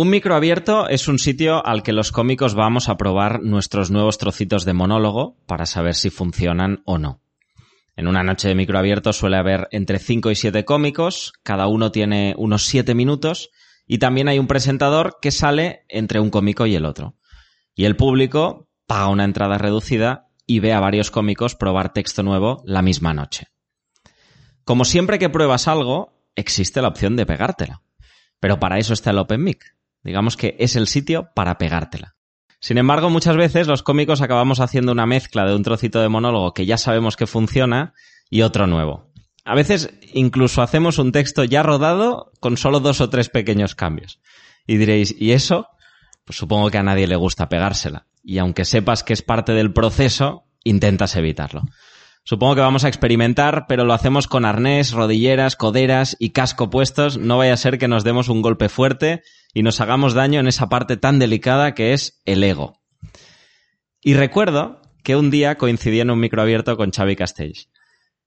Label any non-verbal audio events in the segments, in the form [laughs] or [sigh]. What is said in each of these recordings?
Un micro abierto es un sitio al que los cómicos vamos a probar nuestros nuevos trocitos de monólogo para saber si funcionan o no. En una noche de micro abierto suele haber entre 5 y 7 cómicos, cada uno tiene unos 7 minutos y también hay un presentador que sale entre un cómico y el otro. Y el público paga una entrada reducida y ve a varios cómicos probar texto nuevo la misma noche. Como siempre que pruebas algo, existe la opción de pegártela. Pero para eso está el Open Mic. Digamos que es el sitio para pegártela. Sin embargo, muchas veces los cómicos acabamos haciendo una mezcla de un trocito de monólogo que ya sabemos que funciona y otro nuevo. A veces incluso hacemos un texto ya rodado con solo dos o tres pequeños cambios. Y diréis, ¿y eso? Pues supongo que a nadie le gusta pegársela. Y aunque sepas que es parte del proceso, intentas evitarlo. Supongo que vamos a experimentar, pero lo hacemos con arnés, rodilleras, coderas y casco puestos. No vaya a ser que nos demos un golpe fuerte y nos hagamos daño en esa parte tan delicada que es el ego. Y recuerdo que un día coincidí en un micro abierto con Xavi Castells.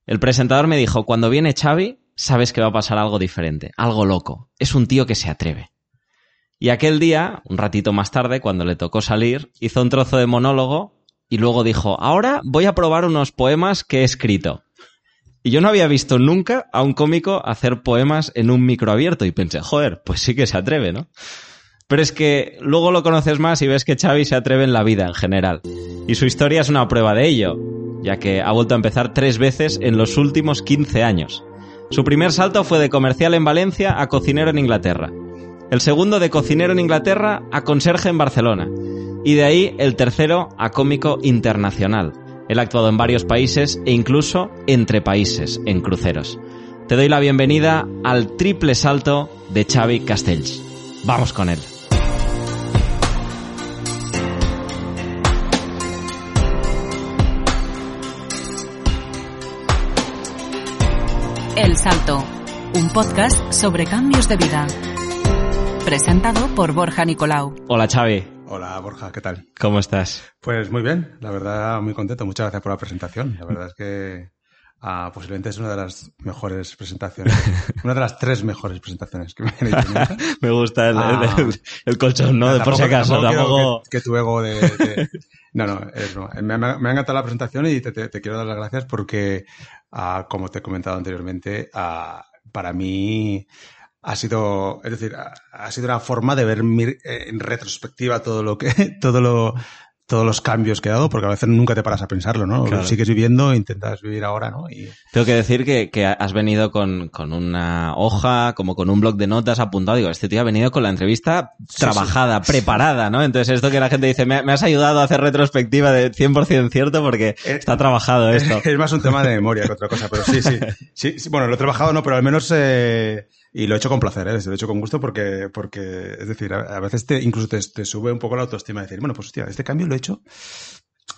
El presentador me dijo, cuando viene Xavi, sabes que va a pasar algo diferente, algo loco. Es un tío que se atreve. Y aquel día, un ratito más tarde, cuando le tocó salir, hizo un trozo de monólogo y luego dijo, ahora voy a probar unos poemas que he escrito. Y yo no había visto nunca a un cómico hacer poemas en un micro abierto y pensé, joder, pues sí que se atreve, ¿no? Pero es que luego lo conoces más y ves que Xavi se atreve en la vida en general. Y su historia es una prueba de ello, ya que ha vuelto a empezar tres veces en los últimos 15 años. Su primer salto fue de comercial en Valencia a cocinero en Inglaterra. El segundo de cocinero en Inglaterra a conserje en Barcelona. Y de ahí el tercero a cómico internacional. Él ha actuado en varios países e incluso entre países, en cruceros. Te doy la bienvenida al triple salto de Xavi Castells. Vamos con él. El Salto, un podcast sobre cambios de vida. Presentado por Borja Nicolau. Hola Xavi, Hola Borja, ¿qué tal? ¿cómo estás? Pues muy bien, la verdad muy contento. Muchas gracias por la presentación. La verdad es que ah, posiblemente es una de las mejores presentaciones, [laughs] una de las tres mejores presentaciones que me han hecho. [laughs] Me gusta el, Ah. el- el colchón, ¿no? De por si Tampoco- acaso, tampoco tampoco... Que, que tu ego de... de- [laughs] No, no, es broma. me, me ha encantado la presentación y te, te- te quiero dar las gracias porque, ah, como te he comentado anteriormente, ah, para mí ha sido, es decir, ha, ha sido una forma de ver eh, en retrospectiva todo lo que, [laughs] todo lo, todos los cambios que he dado, porque a veces nunca te paras a pensarlo, ¿no? Claro. Lo sigues viviendo, intentas vivir ahora, ¿no? Y, Tengo que decir que, que has venido con, con una hoja, como con un blog de notas apuntado. Digo, este tío ha venido con la entrevista trabajada, preparada, ¿no? Entonces esto que la gente dice, me, me has ayudado a hacer retrospectiva de 100% cierto porque Eh, está trabajado esto. [laughs] Es más un tema de memoria que otra cosa, pero sí, sí. [laughs] sí, sí, bueno, lo he trabajado, no, pero al menos eh, y lo he hecho con placer, ¿eh? lo he hecho con gusto porque, porque es decir, a, a veces te, incluso te, te sube un poco la autoestima de decir, bueno, pues hostia, este cambio lo he hecho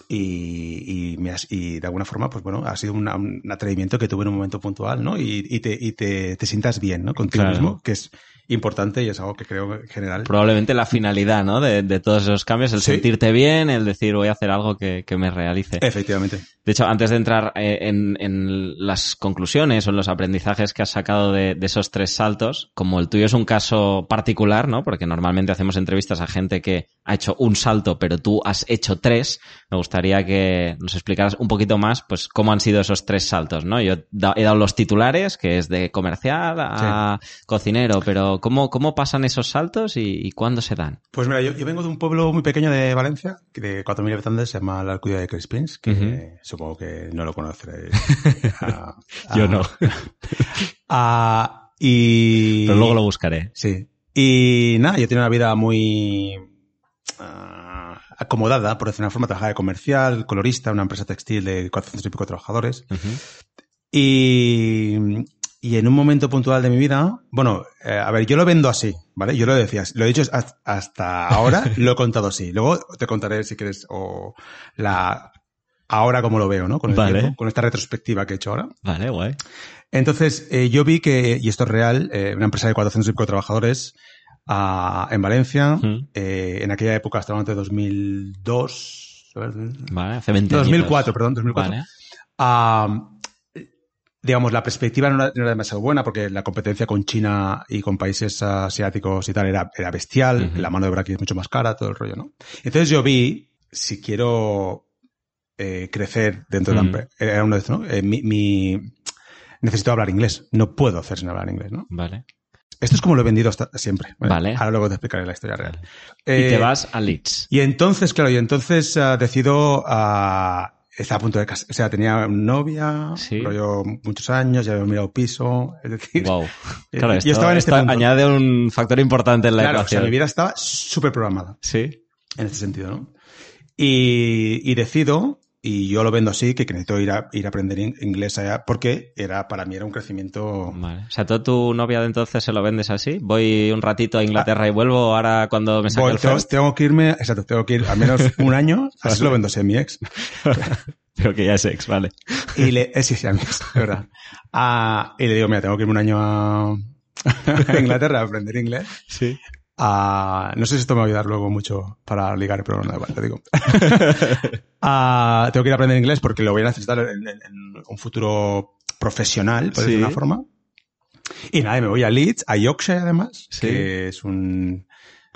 y, y, me has- y de alguna forma, pues bueno, ha sido una- un atrevimiento que tuve en un momento puntual, ¿no? Y, y, te, y te, te sientas bien, ¿no? Contigo Claro. mismo, que es importante y es algo que creo en general. Probablemente la finalidad, ¿no? De, de todos esos cambios, el Sí. sentirte bien, el decir voy a hacer algo que, que me realice. Efectivamente. De hecho, antes de entrar eh, en, en las conclusiones o en los aprendizajes que has sacado de, de esos tres saltos, como el tuyo es un caso particular, ¿no? Porque normalmente hacemos entrevistas a gente que ha hecho un salto, pero tú has hecho tres, me gustaría que nos explicaras un poquito más, pues, cómo han sido esos tres saltos, ¿no? Yo he dado los titulares, que es de comercial a cocinero, pero ¿cómo, cómo pasan esos saltos y, y cuándo se dan? Pues mira, yo, yo vengo de un pueblo muy pequeño de Valencia, de 4.000 habitantes, se llama la Alcudia de Crespins, que supongo que no lo conoceréis. [laughs] Ah, Yo ah, no. [laughs] ah, y... Pero luego lo buscaré. Sí. Y nada, yo tenía una vida muy ah, acomodada, por decir una forma, trabajaba de comercial, colorista, una empresa textil de 400 y pico trabajadores. Y, y en un momento puntual de mi vida, bueno, eh, a ver, yo lo vendo así, ¿vale? Yo lo decía, lo he dicho hasta- hasta ahora, [laughs] lo he contado así. Luego te contaré si quieres o la ahora como lo veo, ¿no? Con el Vale. tiempo, con esta retrospectiva que he hecho ahora. Vale, guay. Entonces, eh, yo vi que, y esto es real, eh, una empresa de 400 y pico trabajadores ah, en Valencia, Mm. en aquella época, antes de 2002, a ver, Vale, hace 20 no, añitos. 2004, perdón, 2004. Vale. Ah, digamos, la perspectiva no era, no era demasiado buena porque la competencia con China y con países asiáticos y tal era, era bestial, la mano de obra aquí es mucho más cara, todo el rollo, ¿no? Entonces yo vi, si quiero eh, crecer dentro de la empresa, era uno de estos, ¿no? Eh, mi, mi- necesito hablar inglés, no puedo hacer sin hablar inglés, ¿no? Vale. Esto es como lo he vendido hasta siempre. Vale. Ahora luego te explicaré la historia real. y Eh, te vas a Leeds. y entonces, claro, y entonces ah, decido a estaba a punto de casar, o sea, tenía novia, Sí. rollo muchos años, ya había mirado piso, es decir, Wow. [laughs] eh, Claro, yo esto, estaba en este añade un factor importante en la claro, o sea, ecuación. mi vida estaba súper programada Sí. en este sentido, ¿no? Y, y decido, y yo lo vendo así, que necesito ir a, ir a aprender in- inglés allá, porque era, para mí era un crecimiento Vale. O sea, ¿tú tu novia de entonces se lo vendes así? Voy un ratito a Inglaterra y vuelvo ahora cuando me saque Voy, el tengo, first. tengo que irme, exacto, tengo que ir al menos un [laughs] año, así lo vendo así a mi ex. [laughs] Pero que ya es ex, vale. Y le, eh, sí, sí, a mi ex, de verdad. Ah, y le digo, mira, tengo que irme un año a, a [laughs] Inglaterra a aprender inglés. Sí. Ah, no sé si esto me va a ayudar luego mucho para ligar, pero no, igual, te digo. [laughs] Ah, tengo que ir a aprender inglés porque lo voy a necesitar en, en- en un futuro profesional, por Sí. decirlo de una forma. Y nada, me voy a Leeds, a Yorkshire además, Sí. que es un...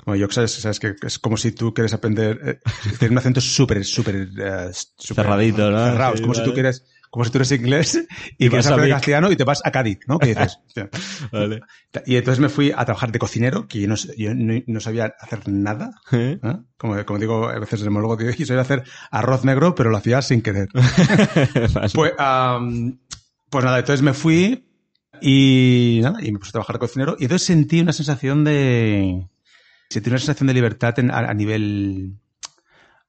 Como Yorkshire, es, sabes que es como si tú quieres aprender... eh, tiene un acento súper, súper... eh, Cerradito, ¿no? Cerrado. es como si vale. tú quieres... Como si tú eres inglés y, Y vas a aprender castellano y te vas a Cádiz, ¿no? Que dices... [laughs] Vale. Y entonces me fui a trabajar de cocinero, que yo no, sé- yo no, no sabía hacer nada. ¿Eh? ¿eh? Como, como digo, a veces el demólogo digo, yo sabía hacer arroz negro, pero lo hacía sin querer. [laughs] Pues, pues nada, entonces me fui y nada, y me puse a trabajar de cocinero y entonces sentí una sensación de... Sentí una sensación de libertad en- a, a nivel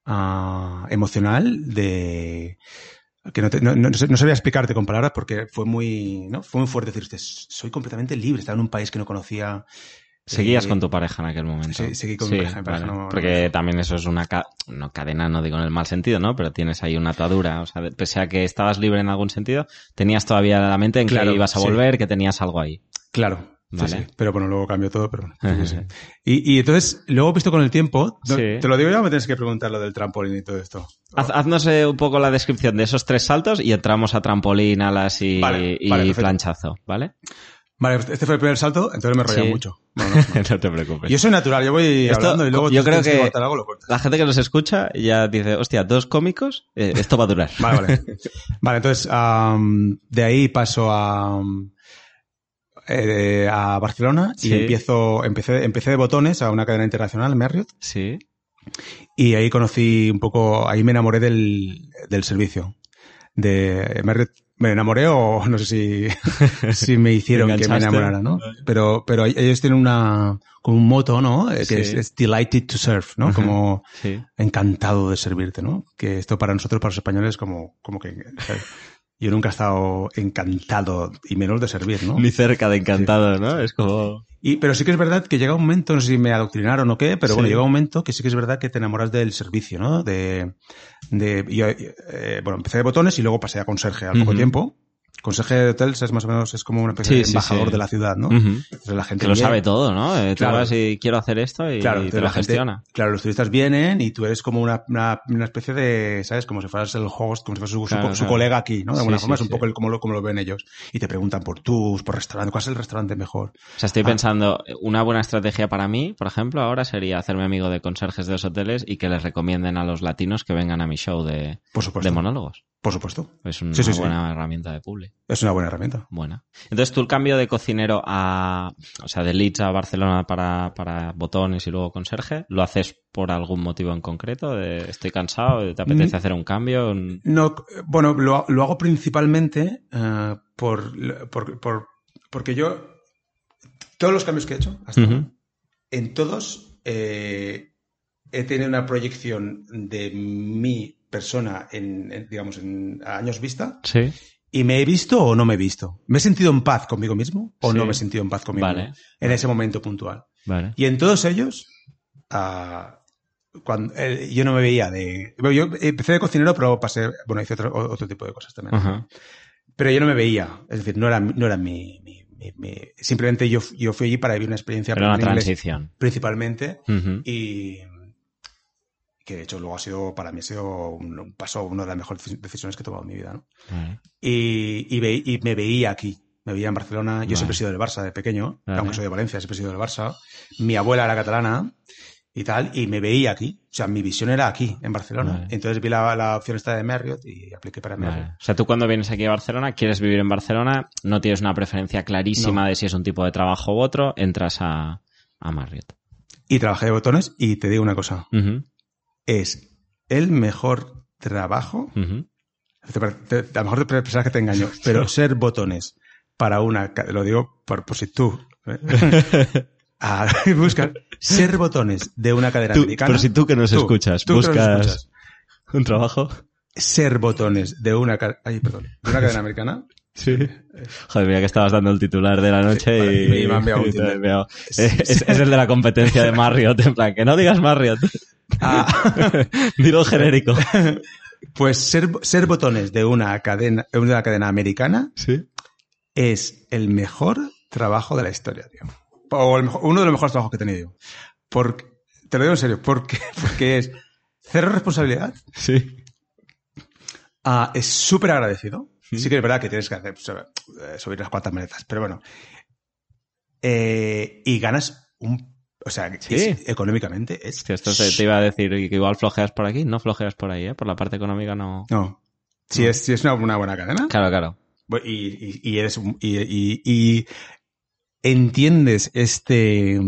ah, emocional, de que no, te- no, no- no sabía explicarte con palabras porque fue muy, ¿no? Fue muy fuerte decirte, soy completamente libre, estaba en un país que no conocía. Seguías eh, con tu pareja en aquel momento. sí, seguí con mi pareja, mi pareja vale. no- Porque también eso es una ca- no, cadena, no digo en el mal sentido, ¿no? Pero tienes ahí una atadura. O sea, pese a que estabas libre en algún sentido, tenías todavía la mente en Claro, que ibas a sí. volver, que tenías algo ahí. Claro. Vale. sí. Pero bueno, luego cambió todo, pero bueno. sí. Y, y entonces, luego visto con el tiempo, te lo digo ya o me tienes que preguntar lo del trampolín y todo esto. Haz- haznos eh, un poco la descripción de esos tres saltos y entramos a trampolín, alas y, Vale, y vale, planchazo, ¿vale? Vale, este fue el primer salto, entonces me enrollé mucho. [laughs] No, no. no te preocupes. Yo soy natural, yo voy Esto, hablando y luego yo creo que- algo, lo. La gente que nos escucha ya dice, hostia, dos cómicos, eh, esto va a durar. Vale, vale. [laughs] Vale, entonces, de ahí paso a, eh, a Barcelona y empiezo, empecé, empecé de botones a una cadena internacional, Marriott, Sí. y ahí conocí un poco, ahí me enamoré del, del servicio. De Marriott, me enamoré o no sé si, [laughs] si me hicieron que me enamorara, ¿no? Pero, pero ellos tienen una, como un moto, ¿no? Eh, Que Sí. es, es delighted to serve, ¿no? Como, Sí. encantado de servirte, ¿no? Que esto para nosotros, para los españoles, como, como que. Yo nunca he estado encantado y menos de servir, ¿no? Ni cerca de encantado, ¿no? Es como... Y, pero sí que es verdad que llega un momento, no sé si me adoctrinaron o qué, pero bueno, llega un momento que sí que es verdad que te enamoras del servicio, ¿no? De, de yo, eh, bueno, empecé de botones y luego pasé a conserje al poco tiempo. Conserje de hotel es más o menos, es como una especie Sí, de embajador sí. de la ciudad, ¿no? Entonces la gente Que lo viene- sabe todo, ¿no? Eh, Claro. vas y quiero hacer esto y Claro, te entonces lo gente- gestiona. claro, los turistas vienen y tú eres como una, una, una especie de, ¿sabes? Como si fueras el host, como si fueras su, su- Claro, su claro. colega aquí, ¿no? De alguna forma es un poco el, como, lo, como lo ven ellos. Y te preguntan por tus, por restaurante, ¿cuál es el restaurante mejor? O sea, estoy Ah. pensando, una buena estrategia para mí, por ejemplo, ahora sería hacerme amigo de conserjes de los hoteles y que les recomienden a los latinos que vengan a mi show de, Por supuesto. de monólogos. Por supuesto. Es una Sí, sí, sí. buena herramienta de publi. Es una buena herramienta. Buena. Entonces tú el cambio de cocinero a, o sea, de Leeds a Barcelona para, para botones y luego conserje, ¿lo haces por algún motivo en concreto? De, estoy cansado, ¿te apetece Mm. hacer un cambio? No, bueno, lo, lo hago principalmente eh, por, por, por- porque yo, todos los cambios que he hecho hasta ahora, en todos eh, he tenido una proyección de mi persona en, en, digamos, en años vista Sí. y me he visto o no me he visto. ¿Me he sentido en paz conmigo mismo o Sí. no me he sentido en paz conmigo Vale. mismo en ese momento puntual? Vale. Y en todos ellos, ah, cuando, eh, yo no me veía de... bueno, yo empecé de cocinero, pero pasé, bueno, hice otro, otro tipo de cosas también. Ajá. Pero yo no me veía, es decir, no era, no era mi... mi- simplemente yo, yo fui allí para vivir una experiencia Era una inglés transición. principalmente Ujú. y que de hecho luego ha sido, para mí ha sido un, un paso, una de las mejores decisiones que he tomado en mi vida. Y, y, ve- y me veía aquí, me veía en Barcelona, yo Vale. siempre he sido del Barça de pequeño, aunque soy de Valencia, siempre he sido del Barça, mi abuela era catalana y tal, y me veía aquí, o sea, mi visión era aquí, en Barcelona. Entonces vi la, la opción esta de Marriott y apliqué para Marriott. O sea, tú cuando vienes aquí a Barcelona, quieres vivir en Barcelona, no tienes una preferencia clarísima No. de si es un tipo de trabajo u otro, entras a, a Marriott. Y trabajé de botones y te digo una cosa, Ujú, es el mejor trabajo. Te te- a lo mejor te pensarás que te engaño, [laughs] pero ser botones para una, lo digo por, por si tú ¿eh? [laughs] Ah, [laughs] buscas ser botones de una cadena Tú- americana. pero si tú que nos Tú, escuchas, tú que nos buscas escuchas. un trabajo. ser botones de una, ay, perdón, de una cadena americana. Sí. Joder, mira que estabas dando el titular de la noche y, y me han enviado. Es- es el de la competencia de Marriott, en plan, que no digas Marriott, [laughs] Ah, dilo genérico. [laughs] pues ser, ser botones de una cadena, de una cadena americana Sí. es el mejor trabajo de la historia, tío. O el mejor- uno de los mejores trabajos que he tenido. Porque, te lo digo en serio, porque, [laughs] porque es cero responsabilidad, Sí. Ah, es súper agradecido. Sí. Sí que es verdad que tienes que hacer, sabe, eh, subir las cuantas maletas, pero bueno. Eh, y ganas un... O sea, Sí. es- económicamente es... Si esto te, te iba a decir que igual flojeas por aquí, no flojeas por ahí, ¿eh? Por la parte económica no. No. Si es, si es una, una buena cadena Claro, claro. y, y- y eres y, y- entiendes este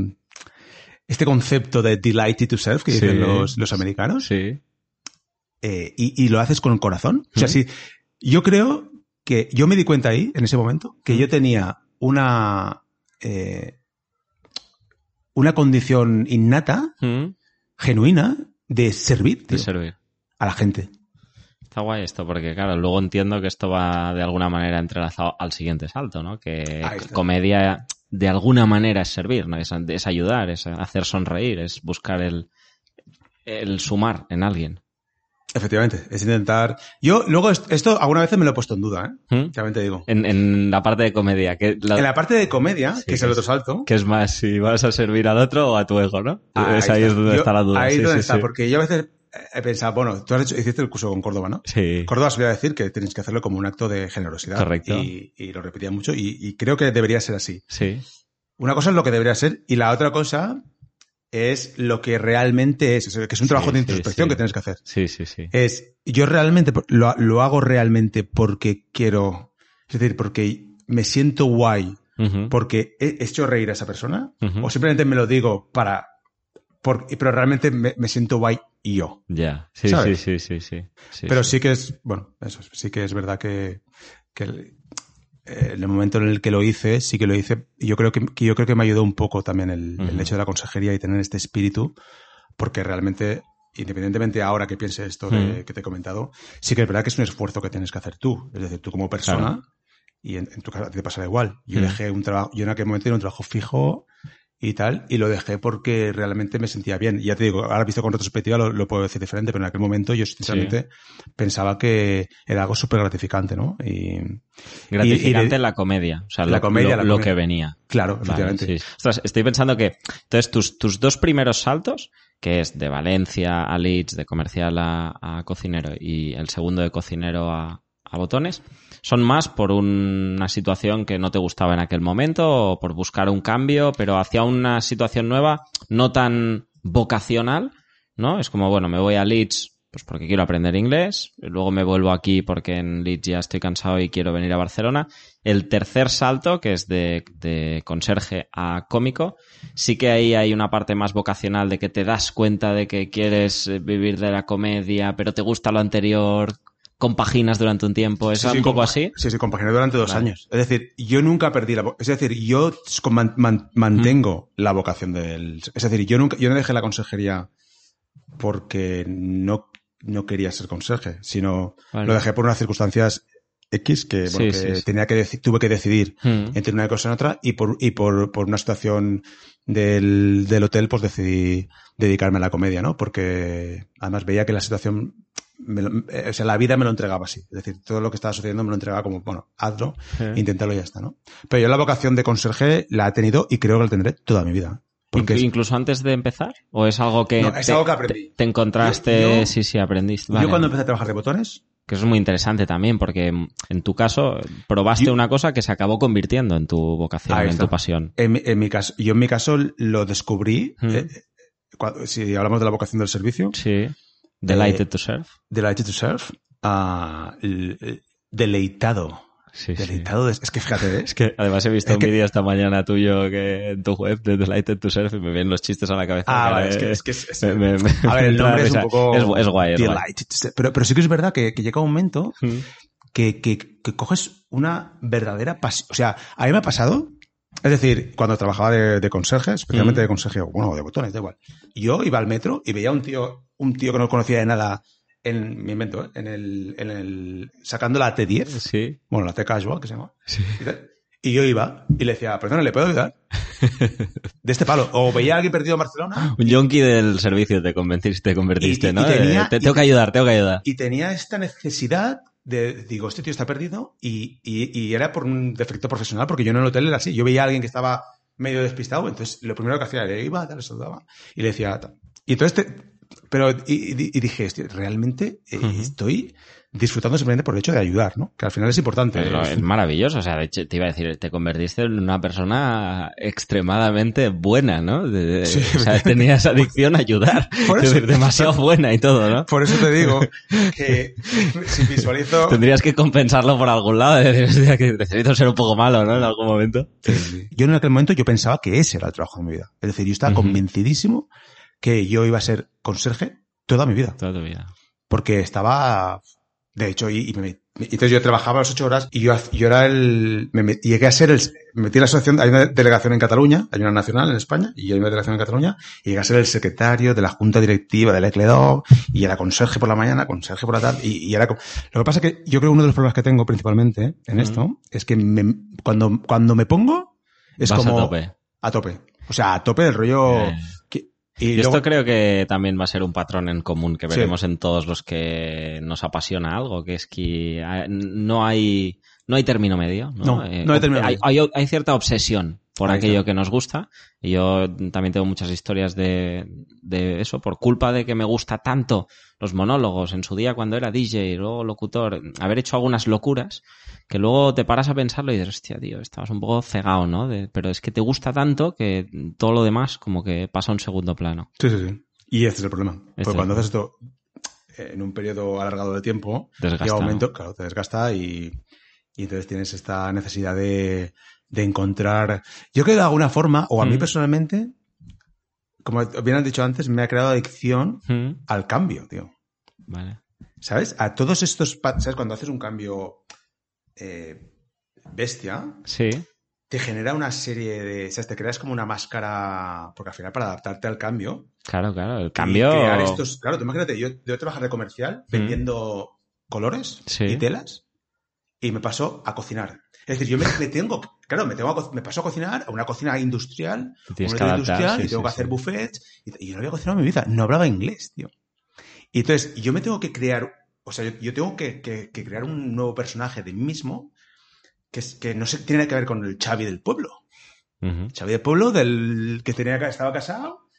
este concepto de delighted to serve que Sí. dicen los, los americanos Sí. eh, y, y lo haces con corazón. O sea, sí, yo creo que yo me di cuenta ahí, en ese momento, que yo tenía una, eh, una condición innata, Mm, genuina, de servir De servir. a la gente. Está guay esto, porque claro, luego entiendo que esto va de alguna manera entrelazado al siguiente salto, ¿no? Que comedia de alguna manera es servir, ¿no? Es, es ayudar, es hacer sonreír, es buscar el, el sumar en alguien. Efectivamente, es intentar... Yo, luego, est- esto alguna vez me lo he puesto en duda, ¿eh? ¿Mm? También te digo. En, en la parte de comedia, que, la- En la parte de comedia, Sí, que es el otro salto... que es más si vas a servir al otro o a tu ego, ¿no? es ahí es donde Yo- está la duda. Ahí sí, donde sí, está, porque yo a veces he pensado, bueno, tú has hecho, hiciste el curso con Córdoba, ¿no? Sí. Córdoba solía decir que tienes que hacerlo como un acto de generosidad. Correcto. Y, y lo repetía mucho y, y creo que debería ser así. Sí. Una cosa es lo que debería ser y la otra cosa es lo que realmente es, o sea, que es un Sí, trabajo de introspección sí. que tienes que hacer. Sí, sí, sí. Es, yo realmente lo, lo hago realmente porque quiero, es decir, porque me siento guay, porque he hecho reír a esa persona, o simplemente me lo digo para, por- pero realmente me, me siento guay yo. Ya. Sí, ¿Sabes? sí, sí, sí, sí. Sí, Pero sí. sí que es, bueno, eso, sí que es verdad que, que eh, en el momento en el que lo hice, sí que lo hice, y yo creo que, que yo creo que me ayudó un poco también el, el Ujú. hecho de la consejería y tener este espíritu, porque realmente, independientemente ahora que piense esto Ujú. que te he comentado, sí que es verdad que es un esfuerzo que tienes que hacer tú, es decir, tú como persona, Claro. y en, en tu caso te pasará igual. Yo dejé un trabajo, yo en aquel momento tenía un trabajo fijo y tal, y lo dejé porque realmente me sentía bien. Y ya te digo, ahora visto con retrospectiva lo, lo puedo decir diferente, pero en aquel momento yo sinceramente pensaba que era algo súper gratificante, ¿no? Y Gratificante y la comedia. O sea, La lo, comedia, lo- la lo comedia. que venía. claro, Vale, efectivamente. sí. Ostras, estoy pensando que, entonces, tus, tus dos primeros saltos, que es de Valencia a Leeds, de comercial a, a cocinero, y el segundo de cocinero a, a botones, son más por una situación que no te gustaba en aquel momento, o por buscar un cambio, pero hacia una situación nueva, no tan vocacional, ¿no? Es como, bueno, me voy a Leeds, pues porque quiero aprender inglés, luego me vuelvo aquí porque en Leeds ya estoy cansado y quiero venir a Barcelona. El tercer salto, que es de, de conserje a cómico, sí que ahí hay una parte más vocacional de que te das cuenta de que quieres eh, vivir de la comedia, pero te gusta lo anterior, compaginas durante un tiempo. ¿Es Sí, un poco así? Sí, sí, compaginé durante dos Vale. años. Es decir, yo nunca perdí la... Es decir, yo man- man- mantengo la vocación del... Es decir, yo nunca, yo no dejé la consejería porque no, no quería ser conserje, sino Vale. lo dejé por unas circunstancias X que, bueno, Sí, que tenía que tuve que decidir Mm. entre una cosa y otra y por, y por, por una situación del, del hotel pues decidí dedicarme a la comedia, ¿no? Porque además veía que la situación, me lo- eh, o sea, la vida me lo entregaba así. Es decir, todo lo que estaba sucediendo me lo entregaba como, bueno, hazlo, Sí. inténtalo y ya está, ¿no? Pero yo la vocación de conserje la he tenido y creo que la tendré toda mi vida. Porque es- Incluso antes de empezar, o es algo que No, es te, algo que aprendí. te- te encontraste, Yo- yo- sí, sí, aprendiste. yo cuando empecé a trabajar de botones, Que eso es muy interesante también, porque en tu caso probaste Yo- una cosa que se acabó convirtiendo en tu vocación, en tu pasión. En en mi caso, yo en mi caso lo descubrí, Mm. eh, cuando- si hablamos de la vocación del servicio, Sí. Delighted Eh, to serve. Delighted to Serve, l- deleitado. Sí, sí. Deleitado, de- es que fíjate, ¿eh? Es que además he visto Es un que- vídeo esta mañana tuyo que en tu web de Delighted to Serve y me vienen los chistes a la cabeza. Ah, vale, es que, es que es- me- me- me- a ver, el [laughs] nombre es un poco Es, gu- es guay. Delighted to Serve. Pero, pero sí que es verdad que, que llega un momento Mm. que, que, que coges una verdadera pasión. O sea, a mí me ha pasado, es decir, cuando trabajaba de, de conserje, especialmente Mm. de conserje, bueno, de botones, da igual. Yo iba al metro y veía a un tío, un tío que no conocía de nada en mi invento, ¿eh? en el, en el, sacando la T10, Sí. bueno, la T casual que se llama. Y tal. Y yo iba y le decía, perdona, ¿le puedo ayudar? [laughs] De este palo. O veía a alguien perdido en Barcelona [laughs] Un yonki del servicio te convertiste, te convertiste Y- y- ¿no? y tenía- Eh, te, tengo que ayudar, tengo que ayudar. y tenía esta necesidad de, digo, este tío está perdido y, era por un defecto profesional, porque yo en el hotel era así. Yo veía a alguien que estaba medio despistado, entonces lo primero que hacía era iba, le saludaba y le decía. Y entonces, te- pero, y, y- dije, "Hostia, realmente eh, Ujú. estoy disfrutando simplemente por el hecho de ayudar, ¿no? Que al final es importante. Pero es maravilloso, o sea, de hecho, te iba a decir, te convertiste en una persona extremadamente buena, ¿no? De- de- Sí. O sea, tenías adicción a ayudar. [laughs] Por Es eso- decir, demasiado buena y todo, ¿no? Por eso te digo [laughs] que si visualizo... Tendrías que compensarlo por algún lado, de decir, [laughs] hostia, que necesito ser un poco malo, ¿no? En algún momento. Yo en aquel momento yo pensaba que ese era el trabajo de mi vida. Es decir, yo estaba Ujú. convencidísimo que yo iba a ser conserje toda mi vida. Toda tu vida. Porque estaba, de hecho, y, y me, entonces yo trabajaba las ocho horas y yo, yo era el, me met- llegué a ser el, me metí en la asociación, hay una delegación en Cataluña, hay una nacional en España, y hay una delegación en Cataluña, y llegué a ser el secretario de la junta directiva del Ecledog, y era conserje por la mañana, conserje por la tarde, y, y era, lo que pasa es que yo creo que uno de los problemas que tengo principalmente en esto, es que me- cuando, cuando me pongo, es Vas como, a tope. a tope. O sea, a tope del rollo, Eh. Y luego- esto creo que también va a ser un patrón en común que Sí. veremos en todos los que nos apasiona algo, que es que ah, no hay, no hay término medio. No, Eh, No, no hay término hay, medio. hay- hay cierta obsesión por Ahí aquello está. que nos gusta. Y yo también tengo muchas historias de, de eso, por culpa de que me gusta tanto los monólogos en su día cuando era DJ, luego locutor, haber hecho algunas locuras que luego te paras a pensarlo y dices, hostia, tío, estabas un poco cegado, ¿no? De- pero es que te gusta tanto que todo lo demás como que pasa a un segundo plano. Sí, sí, sí. Y este es el problema. Este Porque cuando haces esto eh, en un periodo alargado de tiempo, Desgasta, llega un ¿no? momento, claro, te desgasta y, y entonces tienes esta necesidad de, de encontrar. Yo creo que de alguna forma, o a mí Mm. personalmente, como bien han dicho antes, me ha creado adicción Mm, al cambio, tío. Vale. ¿Sabes? A todos estos. ¿Sabes? Cuando haces un cambio eh, bestia, Sí. te genera una serie de. ¿Sabes? Te creas como una máscara. Porque al final, para adaptarte al cambio, Claro, claro. El cambio. crear estos, claro, tú imagínate, yo, yo trabajar de comercial Mm. vendiendo colores Sí. y telas y me pasó a cocinar. Es decir, yo me, me tengo, claro, me, tengo a me paso a cocinar a una cocina industrial, una adaptar, industrial sí, y tengo sí, que hacer buffets y, y yo no había cocinado en mi vida, no hablaba inglés, tío. Y entonces yo me tengo que crear, o sea, yo, yo tengo que, que- que crear un nuevo personaje de mí mismo que, que no se, tiene que ver con el Xavi del pueblo. Ujú. Xavi del pueblo del que tenía estaba casado.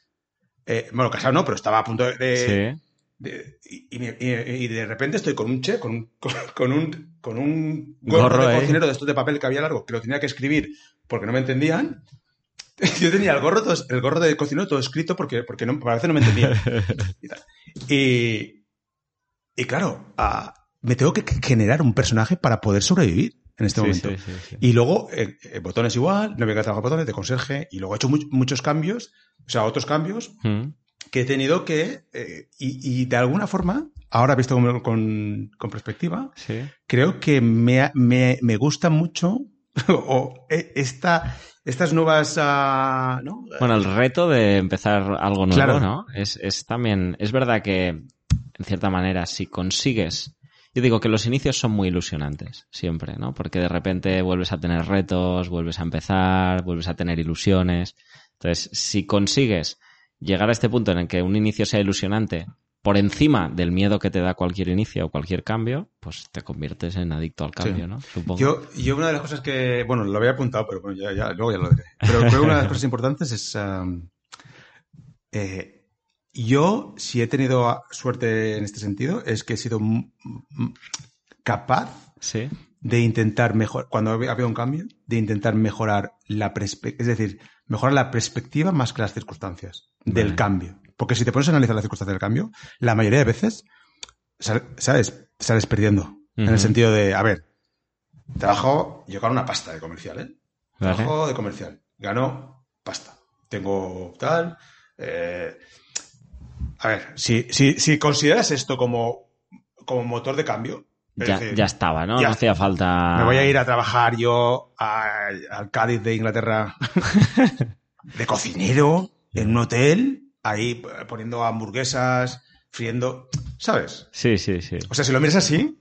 eh, bueno, casado no, pero estaba a punto de, Sí. de- y, y y- de repente estoy con un che, con un, con, con un, con un gorro, Gorro, de ¿eh? cocinero de estos de papel que había largo, que lo tenía que escribir porque no me entendían. [laughs] Yo tenía el gorro, todo- el gorro de cocinero todo escrito porque, porque no, a veces no me entendían. [laughs] y. y, claro, ah, me tengo que generar un personaje para poder sobrevivir en este Sí, momento. sí, sí, sí. Y luego, eh, botones igual, no me que trabajar botones de conserje, y luego he hecho mu- muchos cambios, o sea, otros cambios Mm. que he tenido que, eh, y, y de alguna forma, ahora visto con, con, con perspectiva, creo que me, me, me gusta mucho [laughs] o, eh, esta, estas nuevas, ¿no? Bueno, el reto de empezar algo nuevo, Claro. ¿no? Es, es también, es verdad que, en cierta manera, si consigues Yo digo que los inicios son muy ilusionantes, siempre, ¿no? Porque de repente vuelves a tener retos, vuelves a empezar, vuelves a tener ilusiones. Entonces, si consigues llegar a este punto en el que un inicio sea ilusionante por encima del miedo que te da cualquier inicio o cualquier cambio, pues te conviertes en adicto al cambio, Sí. ¿no? Supongo. Yo, yo una de las cosas que, bueno, lo había apuntado, pero bueno, ya, ya- luego ya lo diré. Pero creo que una de las cosas importantes es, um, eh, yo, si he tenido suerte en este sentido, es que he sido capaz Sí. de intentar mejorar, cuando ha habido un cambio, de intentar mejorar la perspectiva, es decir, mejorar la perspectiva más que las circunstancias del cambio. Porque si te pones a analizar las circunstancias del cambio, la mayoría de veces, ¿sabes? Sales perdiendo. En Ujú. el sentido de, a ver, trabajo, yo gano una pasta de comercial, ¿eh? Vale. Trabajo de comercial, gano pasta. Tengo tal. eh, a ver, si, si, si consideras esto como, como motor de cambio, Ya, decir, ya estaba, ¿no? ya no hacía falta. me voy a ir a trabajar yo al Cádiz de Inglaterra [laughs] de cocinero en un hotel, ahí poniendo hamburguesas, friendo, ¿sabes? Sí, sí, sí. O sea, si lo miras así,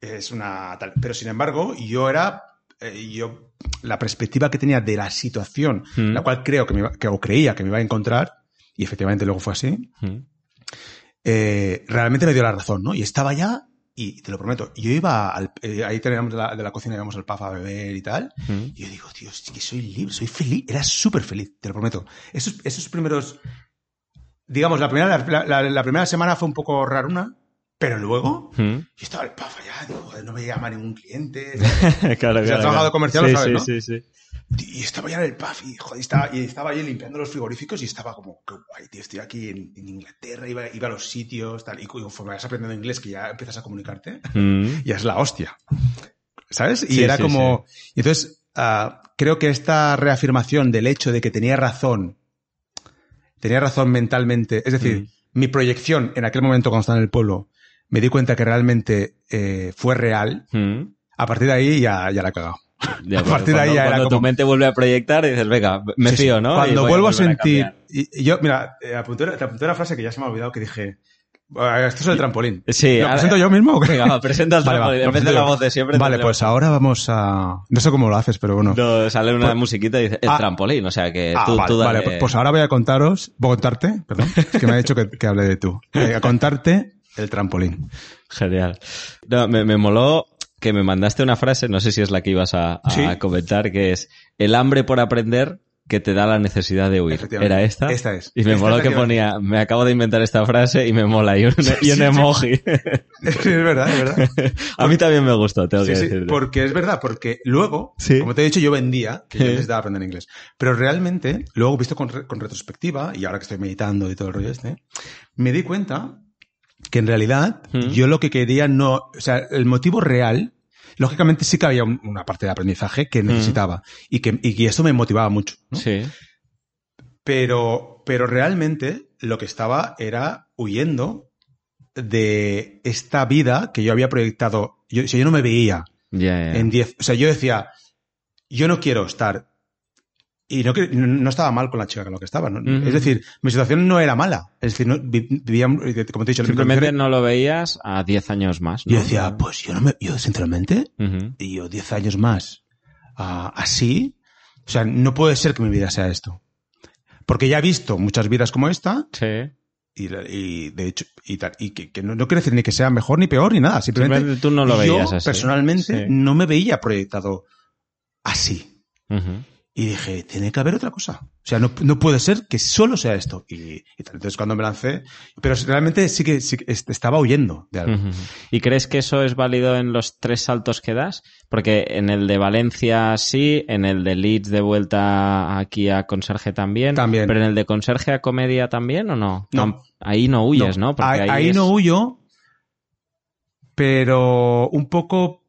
es una tal. Pero sin embargo, yo era. eh, yo. La perspectiva que tenía de la situación, Mm. la cual creo que me que, o creía que me iba a encontrar, y efectivamente luego fue así, Mm. eh, realmente me dio la razón, ¿no? Y estaba ya, y te lo prometo, yo iba al. eh, ahí teníamos de la, de la cocina, íbamos al pub a beber y tal. Mm. Y yo digo, tío, es que soy libre, soy feliz. Era súper feliz, te lo prometo. Esos, esos primeros. Digamos, la primera, la, la- la primera semana fue un poco raruna, pero luego. Mm. Yo estaba al paf allá, digo, no me llama ningún cliente. claro, [laughs] Si has trabajado de comercial, lo sí, sabes, sí, ¿no? sí, sí. Y estaba ya en el paf y, joder, estaba, y estaba ahí limpiando los frigoríficos y estaba como, qué guay, tío, estoy aquí en, en Inglaterra, iba, iba a los sitios, tal. Y conforme vas aprendiendo inglés, que ya empiezas a comunicarte, Mm. [laughs] ya es la hostia. ¿Sabes? Y Sí, era sí, como. Y entonces, ah, creo que esta reafirmación del hecho de que tenía razón, tenía razón mentalmente, es decir, Mm. mi proyección en aquel momento cuando estaba en el pueblo, me di cuenta que realmente eh, fue real. Mm. A partir de ahí ya, ya la he cagado. A partir de ahí Cuando- ya era cuando tu como- mente vuelve a proyectar y dices, venga, me Sí, sí. fío, ¿no? Cuando voy vuelvo a sentir. cambiar. y, y yo, mira, eh, apunté, te apunté una frase que ya se me ha olvidado que dije. "Ah, Esto es el trampolín. Sí, ¿Lo ahora- presento yo mismo o qué? Venga, presenta el [laughs] Vale, va, trampolín. En vez de presento la voz de siempre. Vale, pues ahora vamos a. No sé cómo lo haces, pero bueno. No, sale una Pues- musiquita y dice, el Ah. trampolín, o sea que Ah, tú, vale, tú dale- vale, pues- ahora voy a contaros, voy a contarte, perdón, es que me ha dicho que, que hable de tú. Eh, a contarte el trampolín. Genial. No, me, me moló que me mandaste una frase, no sé si es la que ibas a, a Sí. comentar, que es el hambre por aprender que te da la necesidad de huir. ¿Era esta? Esta es. Y me Esta moló que ponía, me acabo de inventar esta frase y me mola, y un, y un sí, emoji. [laughs] es verdad, es verdad. [laughs] a mí también me gustó, tengo Sí, que sí, porque es verdad, porque luego, Sí. como te he dicho, yo vendía, que yo necesitaba aprender inglés. Pero realmente, luego visto con, re- con retrospectiva, y ahora que estoy meditando y todo el rollo este, me di cuenta que en realidad Mm. yo lo que quería no, o sea, el motivo real, lógicamente sí que había un- una parte de aprendizaje que necesitaba y que y, esto me motivaba mucho. ¿no? Sí. Pero, pero realmente lo que estaba era huyendo de esta vida que yo había proyectado. Yo, o sea, yo no me veía en 10. O sea, yo decía, yo no quiero estar. Y no, no estaba mal con la chica con la que estaba. Es decir, mi situación no era mala. Es decir, no, vi- vivía, como te he dicho, Simplemente no lo veías a 10 años más. ¿no? Yo decía, pues yo no me, yo sinceramente, y yo 10 años más así, o sea, no puede ser que mi vida sea esto. Porque ya he visto muchas vidas como esta, Sí. y, de hecho, y, que, que no, no quiere decir ni que sea mejor ni peor ni nada. Simplemente, Simplemente tú no lo yo, veías así. personalmente Sí. no me veía proyectado así. Ujú. Y dije, tiene que haber otra cosa. O sea, no, no puede ser que solo sea esto. Y, y tal. Entonces cuando me lancé, pero realmente sí que, sí que estaba huyendo de algo. ¿Y crees que eso es válido en los tres saltos que das? Porque en el de Valencia sí, en el de Leeds de vuelta aquí a Conserje también. También. ¿Pero en el de Conserje a Comedia también o no? No. Ahí no huyes, ¿no? Porque ahí, ahí, ahí es- no huyo, pero un poco.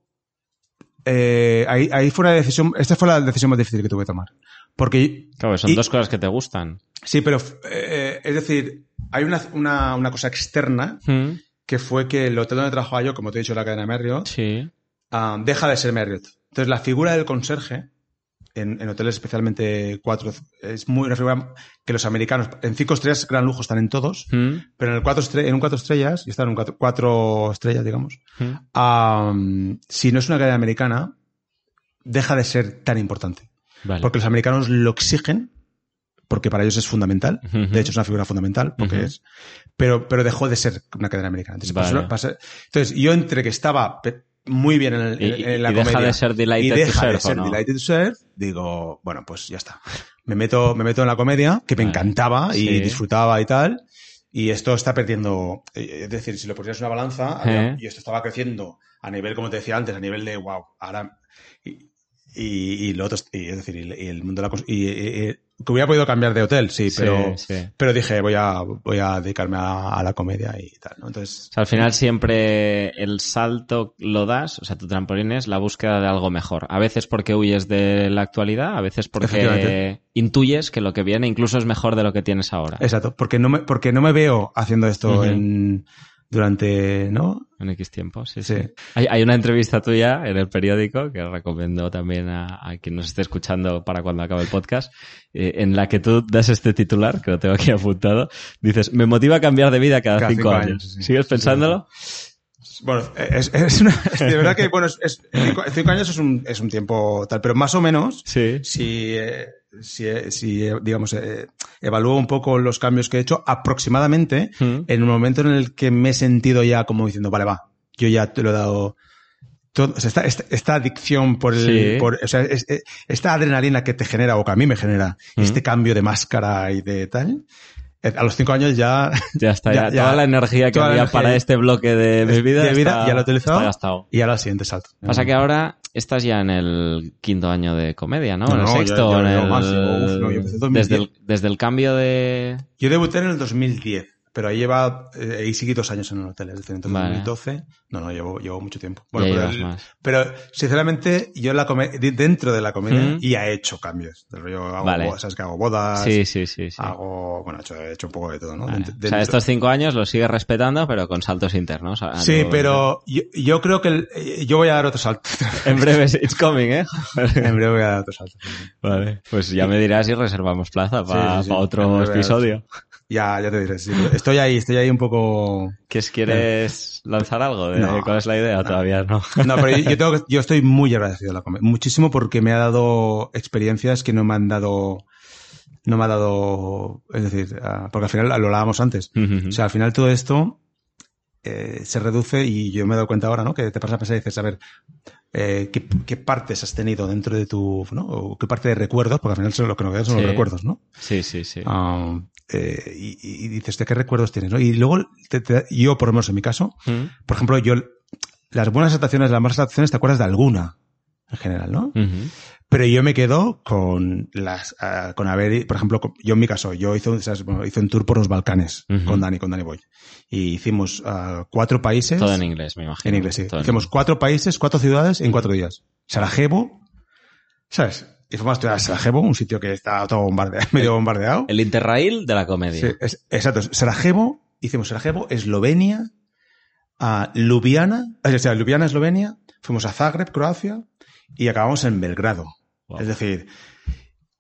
Eh, ahí, ahí fue una decisión. Esta fue la decisión más difícil que tuve que tomar. Porque. Claro, son y- dos cosas que te gustan. Sí, pero. eh, es decir, hay una, una, una cosa externa Mm, que fue que el hotel donde trabajaba yo, como te he dicho, la cadena Marriott, Sí. ah, deja de ser Marriott. Entonces, la figura del conserje en, en hoteles especialmente cuatro, es muy una figura que los americanos, en cinco estrellas, gran lujo, están en todos, Mm, pero en el cuatro en un cuatro estrellas, y están en un cuatro, cuatro estrellas, digamos, mm. si no es una cadena americana, deja de ser tan importante. Vale. Porque los americanos lo exigen, porque para ellos es fundamental. De hecho, es una figura fundamental, porque es. Pero, pero dejó de ser una cadena americana. Entonces, Vale. pasó- pasó- entonces, yo entre que estaba muy bien en, el- Y- en- la y deja comedia de ser Delighted y to deja Surf, de ¿o ser no? Delighted to Surf, digo, bueno, pues ya está. Me meto, me meto en la comedia, que me Vale. encantaba y Sí. disfrutaba y tal. Y esto está perdiendo, eh, es decir, si lo pusieras una balanza, Eh. y esto estaba creciendo a nivel, como te decía antes, a nivel de wow, ahora, y, y, y lo otro, y, es decir, y, el mundo de la y- que hubiera podido cambiar de hotel, sí, pero, Sí, sí. pero dije, voy a, voy a dedicarme a, a la comedia y tal, ¿no? Entonces, O sea, al final siempre el salto lo das, o sea, tu trampolín es la búsqueda de algo mejor. A veces porque huyes de la actualidad, a veces porque intuyes que lo que viene incluso es mejor de lo que tienes ahora. exacto, porque no me, porque no me veo haciendo esto en, durante, ¿no? En X tiempo, sí, sí. Sí. Hay, hay una entrevista tuya en el periódico que recomiendo también a, a quien nos esté escuchando para cuando acabe el podcast, eh, en la que tú das este titular, que lo tengo aquí [laughs] apuntado. Dices, me motiva a cambiar de vida cada, Cada cinco, cinco años. años, sí. ¿Sigues pensándolo? Bueno, es, es una, de verdad que, bueno, es, es- cinco, cinco años es un, es un tiempo tal, pero más o menos, Sí. si, eh, si, eh, si eh, digamos, eh, evalúo un poco los cambios que he hecho, aproximadamente, Mm. en un momento en el que me he sentido ya como diciendo, vale, va, yo ya te lo he dado todo, o sea, esta, esta, esta adicción por el, Sí. por, o sea, es- es- esta adrenalina que te genera o que a mí me genera Mm. este cambio de máscara y de tal, eh, a los cinco años ya, Ya está, [laughs] Ya- toda la energía que había energía para este bloque de mi vida, de vida está- ya lo he utilizado. está gastado. y ahora el siguiente salto. Pasa que ahora estás ya en el quinto año de comedia, ¿no? No, en el no, sexto, yo- yo- en el... uf, no, yo empecé en 2010. desde, el, desde el cambio de... Yo debuté en el 2010, pero ahí lleva, eh, ahí seguí dos años en el hotel, es decir, Vale. 2012. No, no, llevo, llevo mucho tiempo. Ya pero, el- pero, sinceramente, yo la come- de- dentro de la comedia Mm. ya he hecho cambios. Rollo, hago Vale. sabes que hago bodas, Sí, sí, sí. sí. hago, bueno, he hecho, he hecho un poco de todo, ¿no? Vale. O sea, estos cinco años los sigues respetando, pero con saltos internos. a- a Sí, lo- pero yo, yo creo que el- eh, yo voy a dar otro salto. [laughs] En breve, it's coming, ¿eh? [laughs] en breve voy a dar otro salto. vale. Pues ya me dirás si reservamos plaza para Sí, sí, sí. otro episodio. Ya, ya te diré, sí. Estoy ahí, estoy ahí un poco... ¿Que es- ¿Quieres lanzar algo? De, No. ¿Cuál es la idea? Todavía no. No, pero yo, yo tengo yo estoy muy agradecido a la comedia. Muchísimo porque me ha dado experiencias que no me han dado, no me ha dado, es decir, porque al final lo hablábamos antes. O sea, al final todo esto eh, se reduce y yo me he dado cuenta ahora, ¿no? Que te pasas a pensar y dices, a ver, eh, ¿qué, qué partes has tenido dentro de tu, ¿no? O qué parte de recuerdos, porque al final son lo que nos quedan son Sí. los recuerdos, ¿no? sí, sí, sí. Ah, eh, y, y dices, ¿de qué recuerdos tienes? ¿no? Y luego, te- te- yo, por lo menos en mi caso, Mm. por ejemplo, yo, las buenas actuaciones, las malas actuaciones, te acuerdas de alguna, en general, ¿no? Pero yo me quedo con las, ah, con haber, por ejemplo, con- yo en mi caso, yo hice, un- hice un tour por los Balcanes con Dani, con Dani Boy. Y hicimos ah, cuatro países. Todo en inglés, me imagino. En inglés, sí. Todo en Hicimos cuatro países, cuatro ciudades en cuatro días. Sarajevo, ¿sabes? Y fuimos a estudiar a Sarajevo, un sitio que está todo bombardeado, [laughs] medio bombardeado. El Interrail de la comedia. Sí, es- exacto. Sarajevo, hicimos Sarajevo, Eslovenia, a Ljubljana, o sea, Ljubljana, Eslovenia, fuimos a Zagreb, Croacia, y acabamos en Belgrado. Wow. Es decir,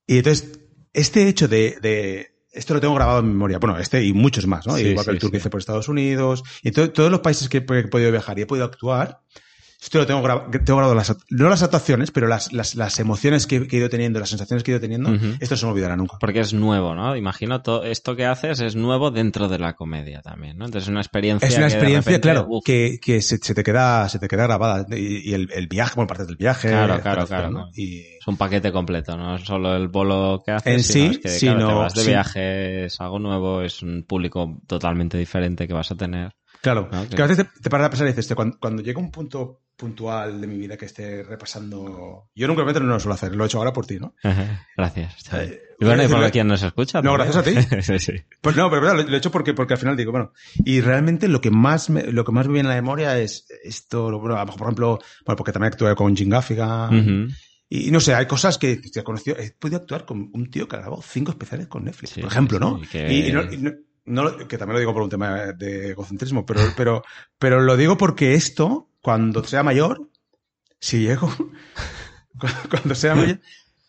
y entonces, este hecho de, de, esto lo tengo grabado en memoria, bueno, este y muchos más, ¿no? Sí, Igual que el tour que hice por Estados Unidos, y to- todos los países que, que he podido viajar y he podido actuar, esto lo tengo grabado, tengo grabado las, no las actuaciones, pero las, las, las emociones que, que he ido teniendo, las sensaciones que he ido teniendo, esto no se me olvidará nunca. Porque es nuevo, ¿no? Imagino todo esto que haces es nuevo dentro de la comedia también, ¿no? Entonces es una experiencia. Es una que experiencia, repente, claro, uf, que, que se, se te queda, se te queda grabada. Y, y el, el viaje, bueno, parte del viaje. Claro, etcétera, claro, claro, ¿no? Y, Es un paquete completo, no es solo el bolo que haces, En sino sí, es que claro, te sino- vas de sí. viaje, es algo nuevo, es un público totalmente diferente que vas a tener. Claro, Ah, que a veces te, te paras a pensar y dices, "Este, cuando, cuando llega un punto puntual de mi vida que esté repasando... Yo nunca me no lo suelo hacer, lo he hecho ahora por ti, ¿no? Gracias. Eh, y bueno, y por decirle- quien nos escucha. No, gracias a ti. [laughs] sí, sí. Pues no, pero verdad, lo, he hecho porque, porque al final digo, bueno, y realmente lo que más me, lo que más me viene a la memoria es esto, bueno, por ejemplo, bueno, porque también actué con Jim Gaffigan, Ujú. Y no sé, hay cosas que te he conocido. He podido actuar con un tío que ha grabado cinco especiales con Netflix, Sí, por ejemplo, ¿no? que- Y, y no, y no- no lo- que también lo digo por un tema de egocentrismo, pero, pero, pero lo digo porque esto, cuando sea mayor, si llego, [laughs] cuando sea mayor,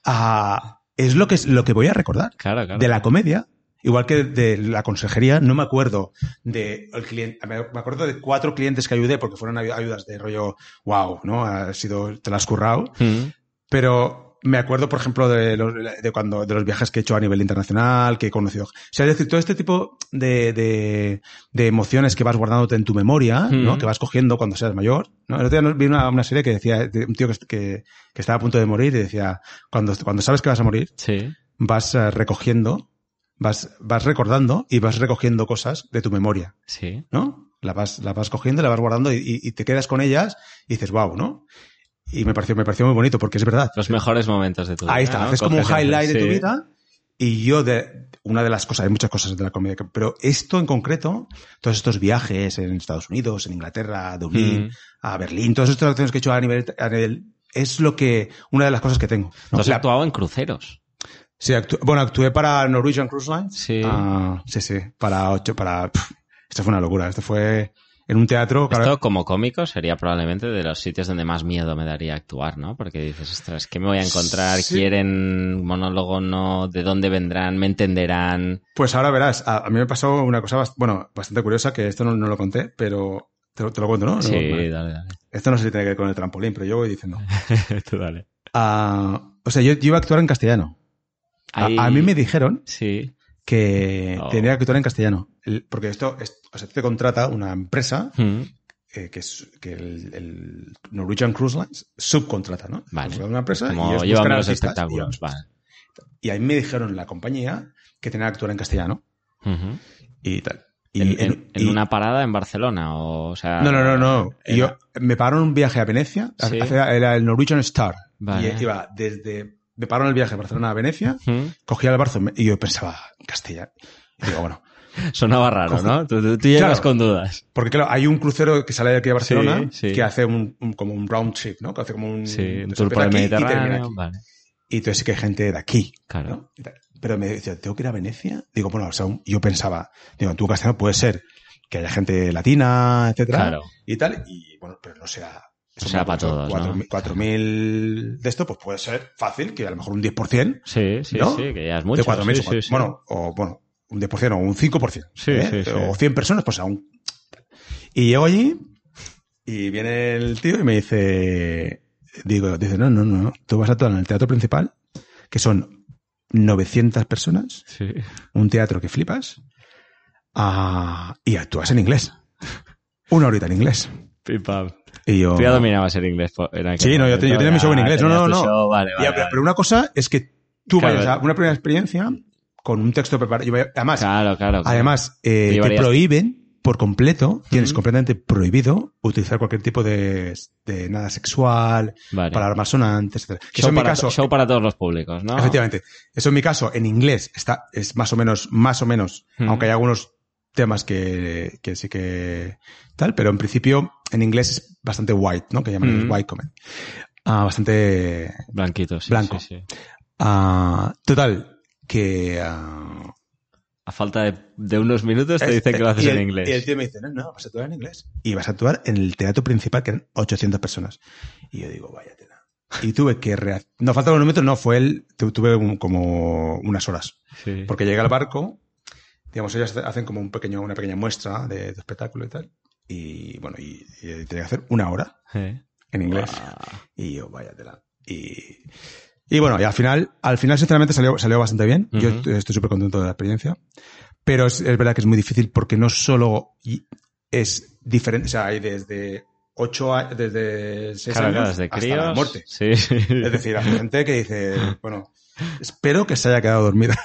ah, es lo que, es lo que voy a recordar. Claro, claro. De la comedia, igual que de la consejería, no me acuerdo de el cliente, me acuerdo de cuatro clientes que ayudé porque fueron ayu- ayudas de rollo, wow, ¿no? Ha sido, te la has currado. Mm. Pero me acuerdo, por ejemplo, de los, de cuando, de los viajes que he hecho a nivel internacional, que he conocido. O sea, es decir, todo este tipo de, de, de emociones que vas guardándote en tu memoria, ¿no? Mm. Que vas cogiendo cuando seas mayor, ¿no? El otro día vi una, una serie que decía, de un tío que, que, que estaba a punto de morir y decía, cuando, cuando sabes que vas a morir, Sí. vas eh, recogiendo, vas, vas recordando y vas recogiendo cosas de tu memoria, Sí. ¿no? La vas, la vas cogiendo, la vas guardando y, y- y te quedas con ellas y dices, wow, ¿no? Y me pareció, me pareció muy bonito porque es verdad. Los mejores momentos de tu vida. Ahí está, ¿no? haces como un highlight de tu vida. Y yo de una de las cosas, hay muchas cosas de la comedia, pero esto en concreto, todos estos viajes en Estados Unidos, en Inglaterra, a Dublín, Mm. a Berlín, todas estas acciones que he hecho a nivel, a nivel es lo que, una de las cosas que tengo. ¿no? has La- actuado en cruceros. sí, actu- bueno, actué para Norwegian Cruise Lines. Sí. Ah, sí, sí, para ocho, para, pf, esto fue una locura. Esto fue en un teatro. claro, Esto como cómico sería probablemente de los sitios donde más miedo me daría actuar, ¿no? Porque dices, ostras, ¿qué me voy a encontrar? Sí. ¿Quieren monólogo? ¿No? ¿De dónde vendrán? ¿Me entenderán? Pues ahora verás, a, a mí me pasó una cosa, bast- bueno, bastante curiosa, que esto no, no lo conté, pero te, lo- te lo cuento, ¿no? Sí, No, dale, dale. Esto no sé si tiene que ver con el trampolín, pero yo voy diciendo. [laughs] Tú dale. Ah, o sea, yo, yo iba a actuar en castellano. A mí me dijeron Sí. Que Oh. tenía que actuar en castellano. El- porque esto, es- o sea, te contrata una empresa Mm. eh, que es que el, el Norwegian Cruise Lines subcontrata, ¿no? Vale. Contrata una empresa y Como buscan los espectáculos. Y, Vale. y ahí me dijeron la compañía que tenía que actuar en castellano y tal. ¿En, Y, en- en y- una parada en Barcelona? O, o sea, No, no, no, no. era- Yo, me pagaron un viaje a Venecia. Sí. Era el Norwegian Star. Vale. Y iba desde... Me pagaron el viaje de Barcelona a Venecia, cogía el barco y yo pensaba, castellano. Y digo, bueno. [laughs] Sonaba raro, Coge- ¿no? Tú, tú- llegas Claro. con dudas. Porque claro, hay un crucero que sale de aquí a Barcelona Sí, sí. que hace un, un- como un round trip, ¿no? Que hace como un... Sí, un tour por el y Mediterráneo. aquí. Vale. Y entonces sí que hay gente de aquí. Claro. Y. Pero me decía, ¿tengo que ir a Venecia? Digo, bueno, o sea, yo pensaba, digo, tú castellano puede ser que haya gente latina, etcétera, Claro. y tal, y bueno, pero no sea... O sea, para todos, ¿no? 4.000 de esto, pues puede ser fácil, que a lo mejor un 10% Sí, sí, ¿No? sí, que ya es mucho. de 4.000, sí, sí, sí. bueno, o bueno, un 10% o un 5%, Sí, ¿eh? sí, sí. o 100 personas, pues aún. Y llego allí y viene el tío y me dice, digo, dice, no, no, no, tú vas a actuar en el teatro principal, que son 900 personas, Sí. un teatro que flipas, ah, y actúas en inglés. Una horita en inglés. Pim, pam. Y yo... Tú ya dominabas el inglés. en Sí, no, yo te- yo momento, tenía mi show en inglés. No, no, no. show, vale, vale, pero, vale. pero una cosa es que tú Claro. vayas a una primera experiencia con un texto preparado. Además, Claro, claro. claro. además eh, Te prohíben por completo, tienes completamente prohibido utilizar cualquier tipo de, de nada sexual, Vale. palabras sonantes, etc. Show, eso en mi para, caso, show para todos los públicos, ¿no? efectivamente, eso en mi caso en inglés está, es más o menos, más o menos, aunque hay algunos temas que, que sí que tal, pero en principio en inglés es bastante white, ¿no? Que llaman Ujú. white comedy. Ah, bastante Blanquito, sí. Blanco. sí, sí. Ah, total, que... ah, A falta de, de unos minutos te dicen que lo haces en inglés. Y el tío me dice, no, no, vas a actuar en inglés. Y vas a actuar en el teatro principal, que eran 800 personas. Y yo digo, vaya tela. Y tuve que... rea- No, falta unos minutos, no, fue él, tu- tuve un- como unas horas. Sí. Porque llega al barco, digamos, ellas hacen como un pequeño, una pequeña muestra de, de espectáculo y tal. Y bueno, y, y tenía que hacer una hora Eh. en inglés. Y yo, vaya tela. Y, y bueno, y al final, al final sinceramente salió, salió bastante bien. Yo estoy- estoy súper contento de la experiencia. Pero es, es verdad que es muy difícil porque no solo es diferente, o sea, hay desde ocho a- desde seis años claro, desde hasta críos. la muerte. Sí. Es decir, hay gente que dice, [laughs] bueno, espero que se haya quedado dormida.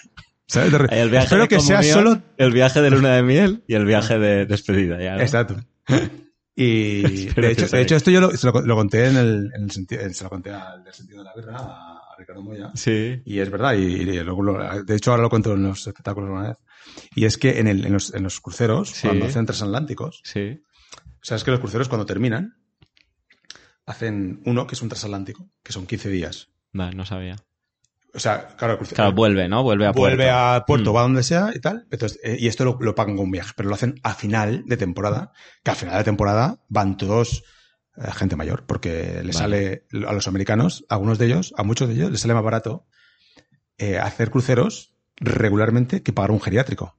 El viaje espero de que sea solo El viaje de luna de miel y el viaje de despedida, ya. ¿no? Exacto. [laughs] Y de hecho, sea de hecho esto yo lo, se lo, lo conté en el, en el sentido, se lo conté al del sentido de la guerra a, a Ricardo Moya. Sí. Y es verdad, y, y luego lo- de hecho ahora lo cuento en los espectáculos una vez. Y es que en, el, en, los, en los cruceros, Sí. cuando hacen transatlánticos, Sí. sabes que los cruceros cuando terminan, hacen uno que es un transatlántico, que son 15 días. Vale, no sabía. O sea, claro, el crucero Claro, vuelve, ¿no? Vuelve a vuelve puerto. a puerto, Mm. va donde sea y tal. Entonces, eh, y esto lo, lo pagan con un viaje, pero lo hacen a final de temporada, que a final de temporada van todos eh, gente mayor, porque le sale a los americanos, a algunos de ellos, a muchos de ellos, les sale más barato eh, hacer cruceros regularmente que pagar un geriátrico.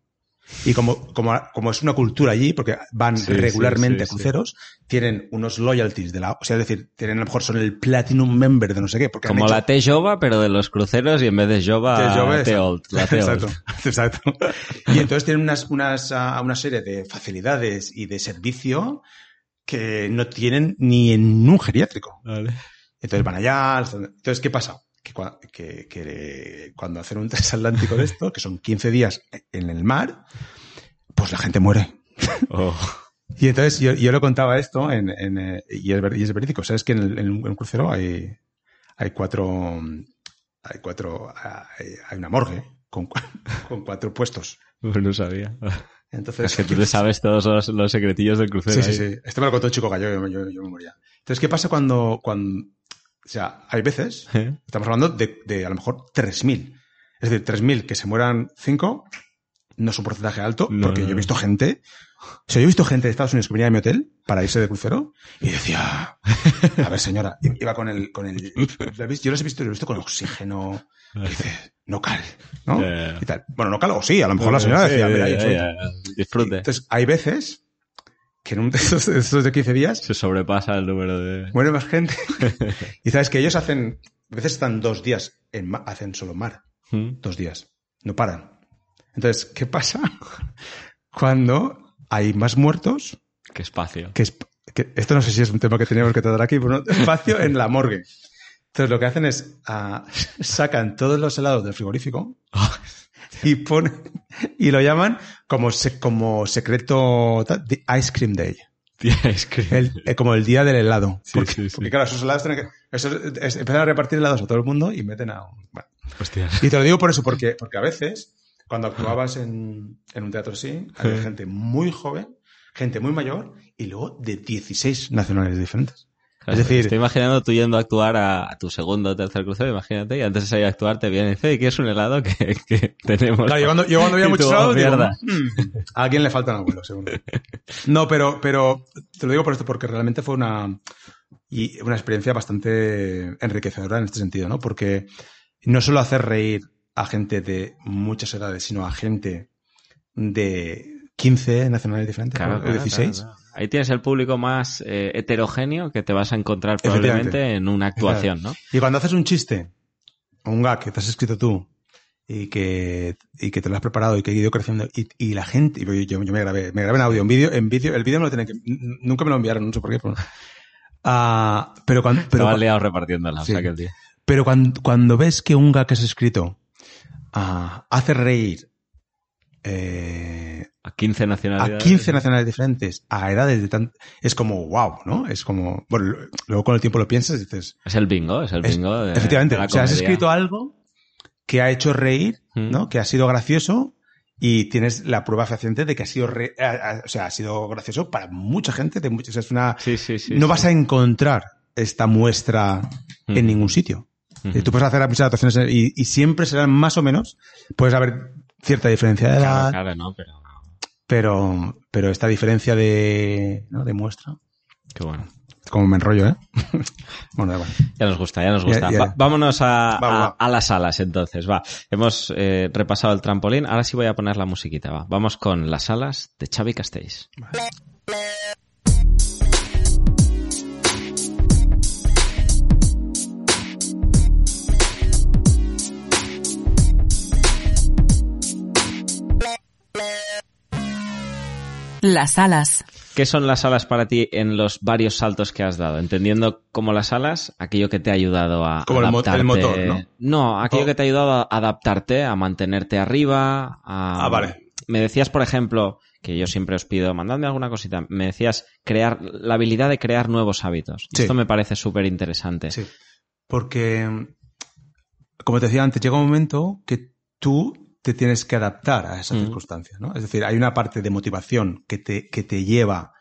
Y como, como, como es una cultura allí, porque van Sí, regularmente sí, sí, a cruceros, tienen unos loyalties de la, o sea, es decir, tienen a lo mejor son el platinum member de no sé qué, porque Como hecho- la T-Jova, pero de los cruceros y en vez de Jova, [laughs] T-Old. Exacto, [laughs] exacto. Y entonces tienen unas, unas, ah, una serie de facilidades y de servicio que no tienen ni en un geriátrico. Entonces van allá. Entonces, ¿qué pasa? Que, cua- que- que cuando hacen un [laughs] transatlántico de esto, que son 15 días en el mar, pues la gente muere. Oh. [laughs] Y entonces yo, yo lo contaba esto en, en, eh, y, es, y es verídico. Sabes que en, el- en un crucero hay, hay cuatro, hay cuatro, hay, hay una morgue con, [laughs] con cuatro puestos. No sabía. Entonces, Es que tú te sabes todos los, los secretillos del crucero. Sí, sí, ahí. sí. Este me lo contó chico gallo, yo, yo, yo me moría. Entonces, ¿qué pasa cuando, cuando, o sea, hay veces, ¿Eh? estamos hablando de, de a lo mejor 3.000. Es decir, 3.000 que se mueran 5 no es un porcentaje alto, No, porque no, yo he visto gente, o sea, yo he visto gente de Estados Unidos que venía a mi hotel para irse de crucero y decía, [laughs] a ver señora, iba con el, con el, ¿lo habéis- yo los he visto, los he visto con oxígeno, y dice, no cal, ¿no? Y tal. Bueno, no cal, o sí, a lo mejor la señora decía, mira, ya, ya. Disfrute. Entonces, hay veces que en un [laughs] de esos, de esos de 15 días Se sobrepasa el número de... muere más gente. [laughs] y sabes que ellos hacen, a veces están dos días, en ma- hacen solo mar, ¿Mm? dos días, no paran. Entonces, ¿qué pasa [laughs] cuando hay más muertos? Qué espacio. Que, es, que esto no sé si es un tema que teníamos que tratar aquí, pero no, espacio en la morgue. Entonces, lo que hacen es ah, sacan todos los helados del frigorífico y ponen y lo llaman como se- como secreto the ice cream day. [laughs] El- eh, como el día del helado. Sí, porque, sí, sí. porque, claro, esos helados tienen que. Eso es- es- empiezan a repartir helados a todo el mundo y meten a. un- bueno. Y te lo digo por eso, porque, [laughs] porque a veces, cuando actuabas en, en un teatro así, había gente muy joven, gente muy mayor y luego de 16 nacionalidades diferentes. Claro, es decir, Estoy imaginando tú yendo a actuar a, a tu segundo o tercer crucero, imagínate, y antes de salir a actuar te viene y dice, "Oye, ¿quieres un helado que, [laughs] que tenemos? Claro, yo cuando, yo cuando había Y muchos helados, "Oh, digo, mierda". "Mm, a alguien le faltan abuelos, seguro. No, pero, pero te lo digo por esto, porque realmente fue una, y una experiencia bastante enriquecedora en este sentido, ¿no? Porque no solo hacer reír a gente de muchas edades, sino a gente de 15 nacionalidades diferentes, Claro, ¿no? claro, 16. claro, claro. Ahí tienes el público más eh, heterogéneo que te vas a encontrar probablemente en una actuación, ¿no? Y cuando haces un chiste, o un gag que te has escrito tú, y que, y que te lo has preparado y que ha ido creciendo, y, y la gente, y yo, yo- yo me grabé, me grabé en audio, en vídeo, en vídeo, el vídeo me lo tienen que, nunca me lo enviaron, no sé por qué. Pero, Ah, pero cuando, pero, cua- liado repartiéndola, Sí. o sea que el día. pero cuando, cuando ves que un gag que has escrito ah, hace reír eh, A 15 a nacionalidades. 15 nacionalidades diferentes, a edades de tan, es como wow, ¿no? Es como, bueno, luego con el tiempo lo piensas y dices, Es el bingo, es el Es- bingo de, Efectivamente. de la o sea, has escrito algo que ha hecho reír, Mm. ¿no? Que ha sido gracioso y tienes la prueba fehaciente de que ha sido, re- a- a- o sea, ha sido gracioso para mucha gente. De muchas, es una, Sí, sí, sí. no vas a encontrar esta muestra Mm. en ningún sitio. Ujú. Eh, Tú puedes hacer muchas adaptaciones en- y, y siempre serán más o menos, puedes haber cierta diferencia de edad, Claro, claro, no, pero... pero, pero esta diferencia de, ¿no? de muestra, Qué bueno. como me enrollo, ¿eh? [laughs] bueno, da igual. Ya nos gusta, ya nos gusta. ya. Va- vámonos a, Va, a- va. a las salas entonces, va. Hemos eh, repasado el trampolín, ahora sí voy a poner la musiquita, va. Vamos con las salas de Xavi Castells. Las alas. ¿Qué son las alas para ti en los varios saltos que has dado? Entendiendo como las alas, aquello que te ha ayudado a Como el mo- el adaptarte. motor, ¿no? aquello Oh. que te ha ayudado a adaptarte, a mantenerte arriba. A... Ah, vale. Me decías, por ejemplo, que yo siempre os pido, mandadme alguna cosita. Me decías crear la habilidad de crear nuevos hábitos. Sí. Esto me parece súper interesante. Sí. Porque, como te decía antes, llega un momento que tú te tienes que adaptar a esa Mm. circunstancia, ¿no? Es decir, hay una parte de motivación que te, que te lleva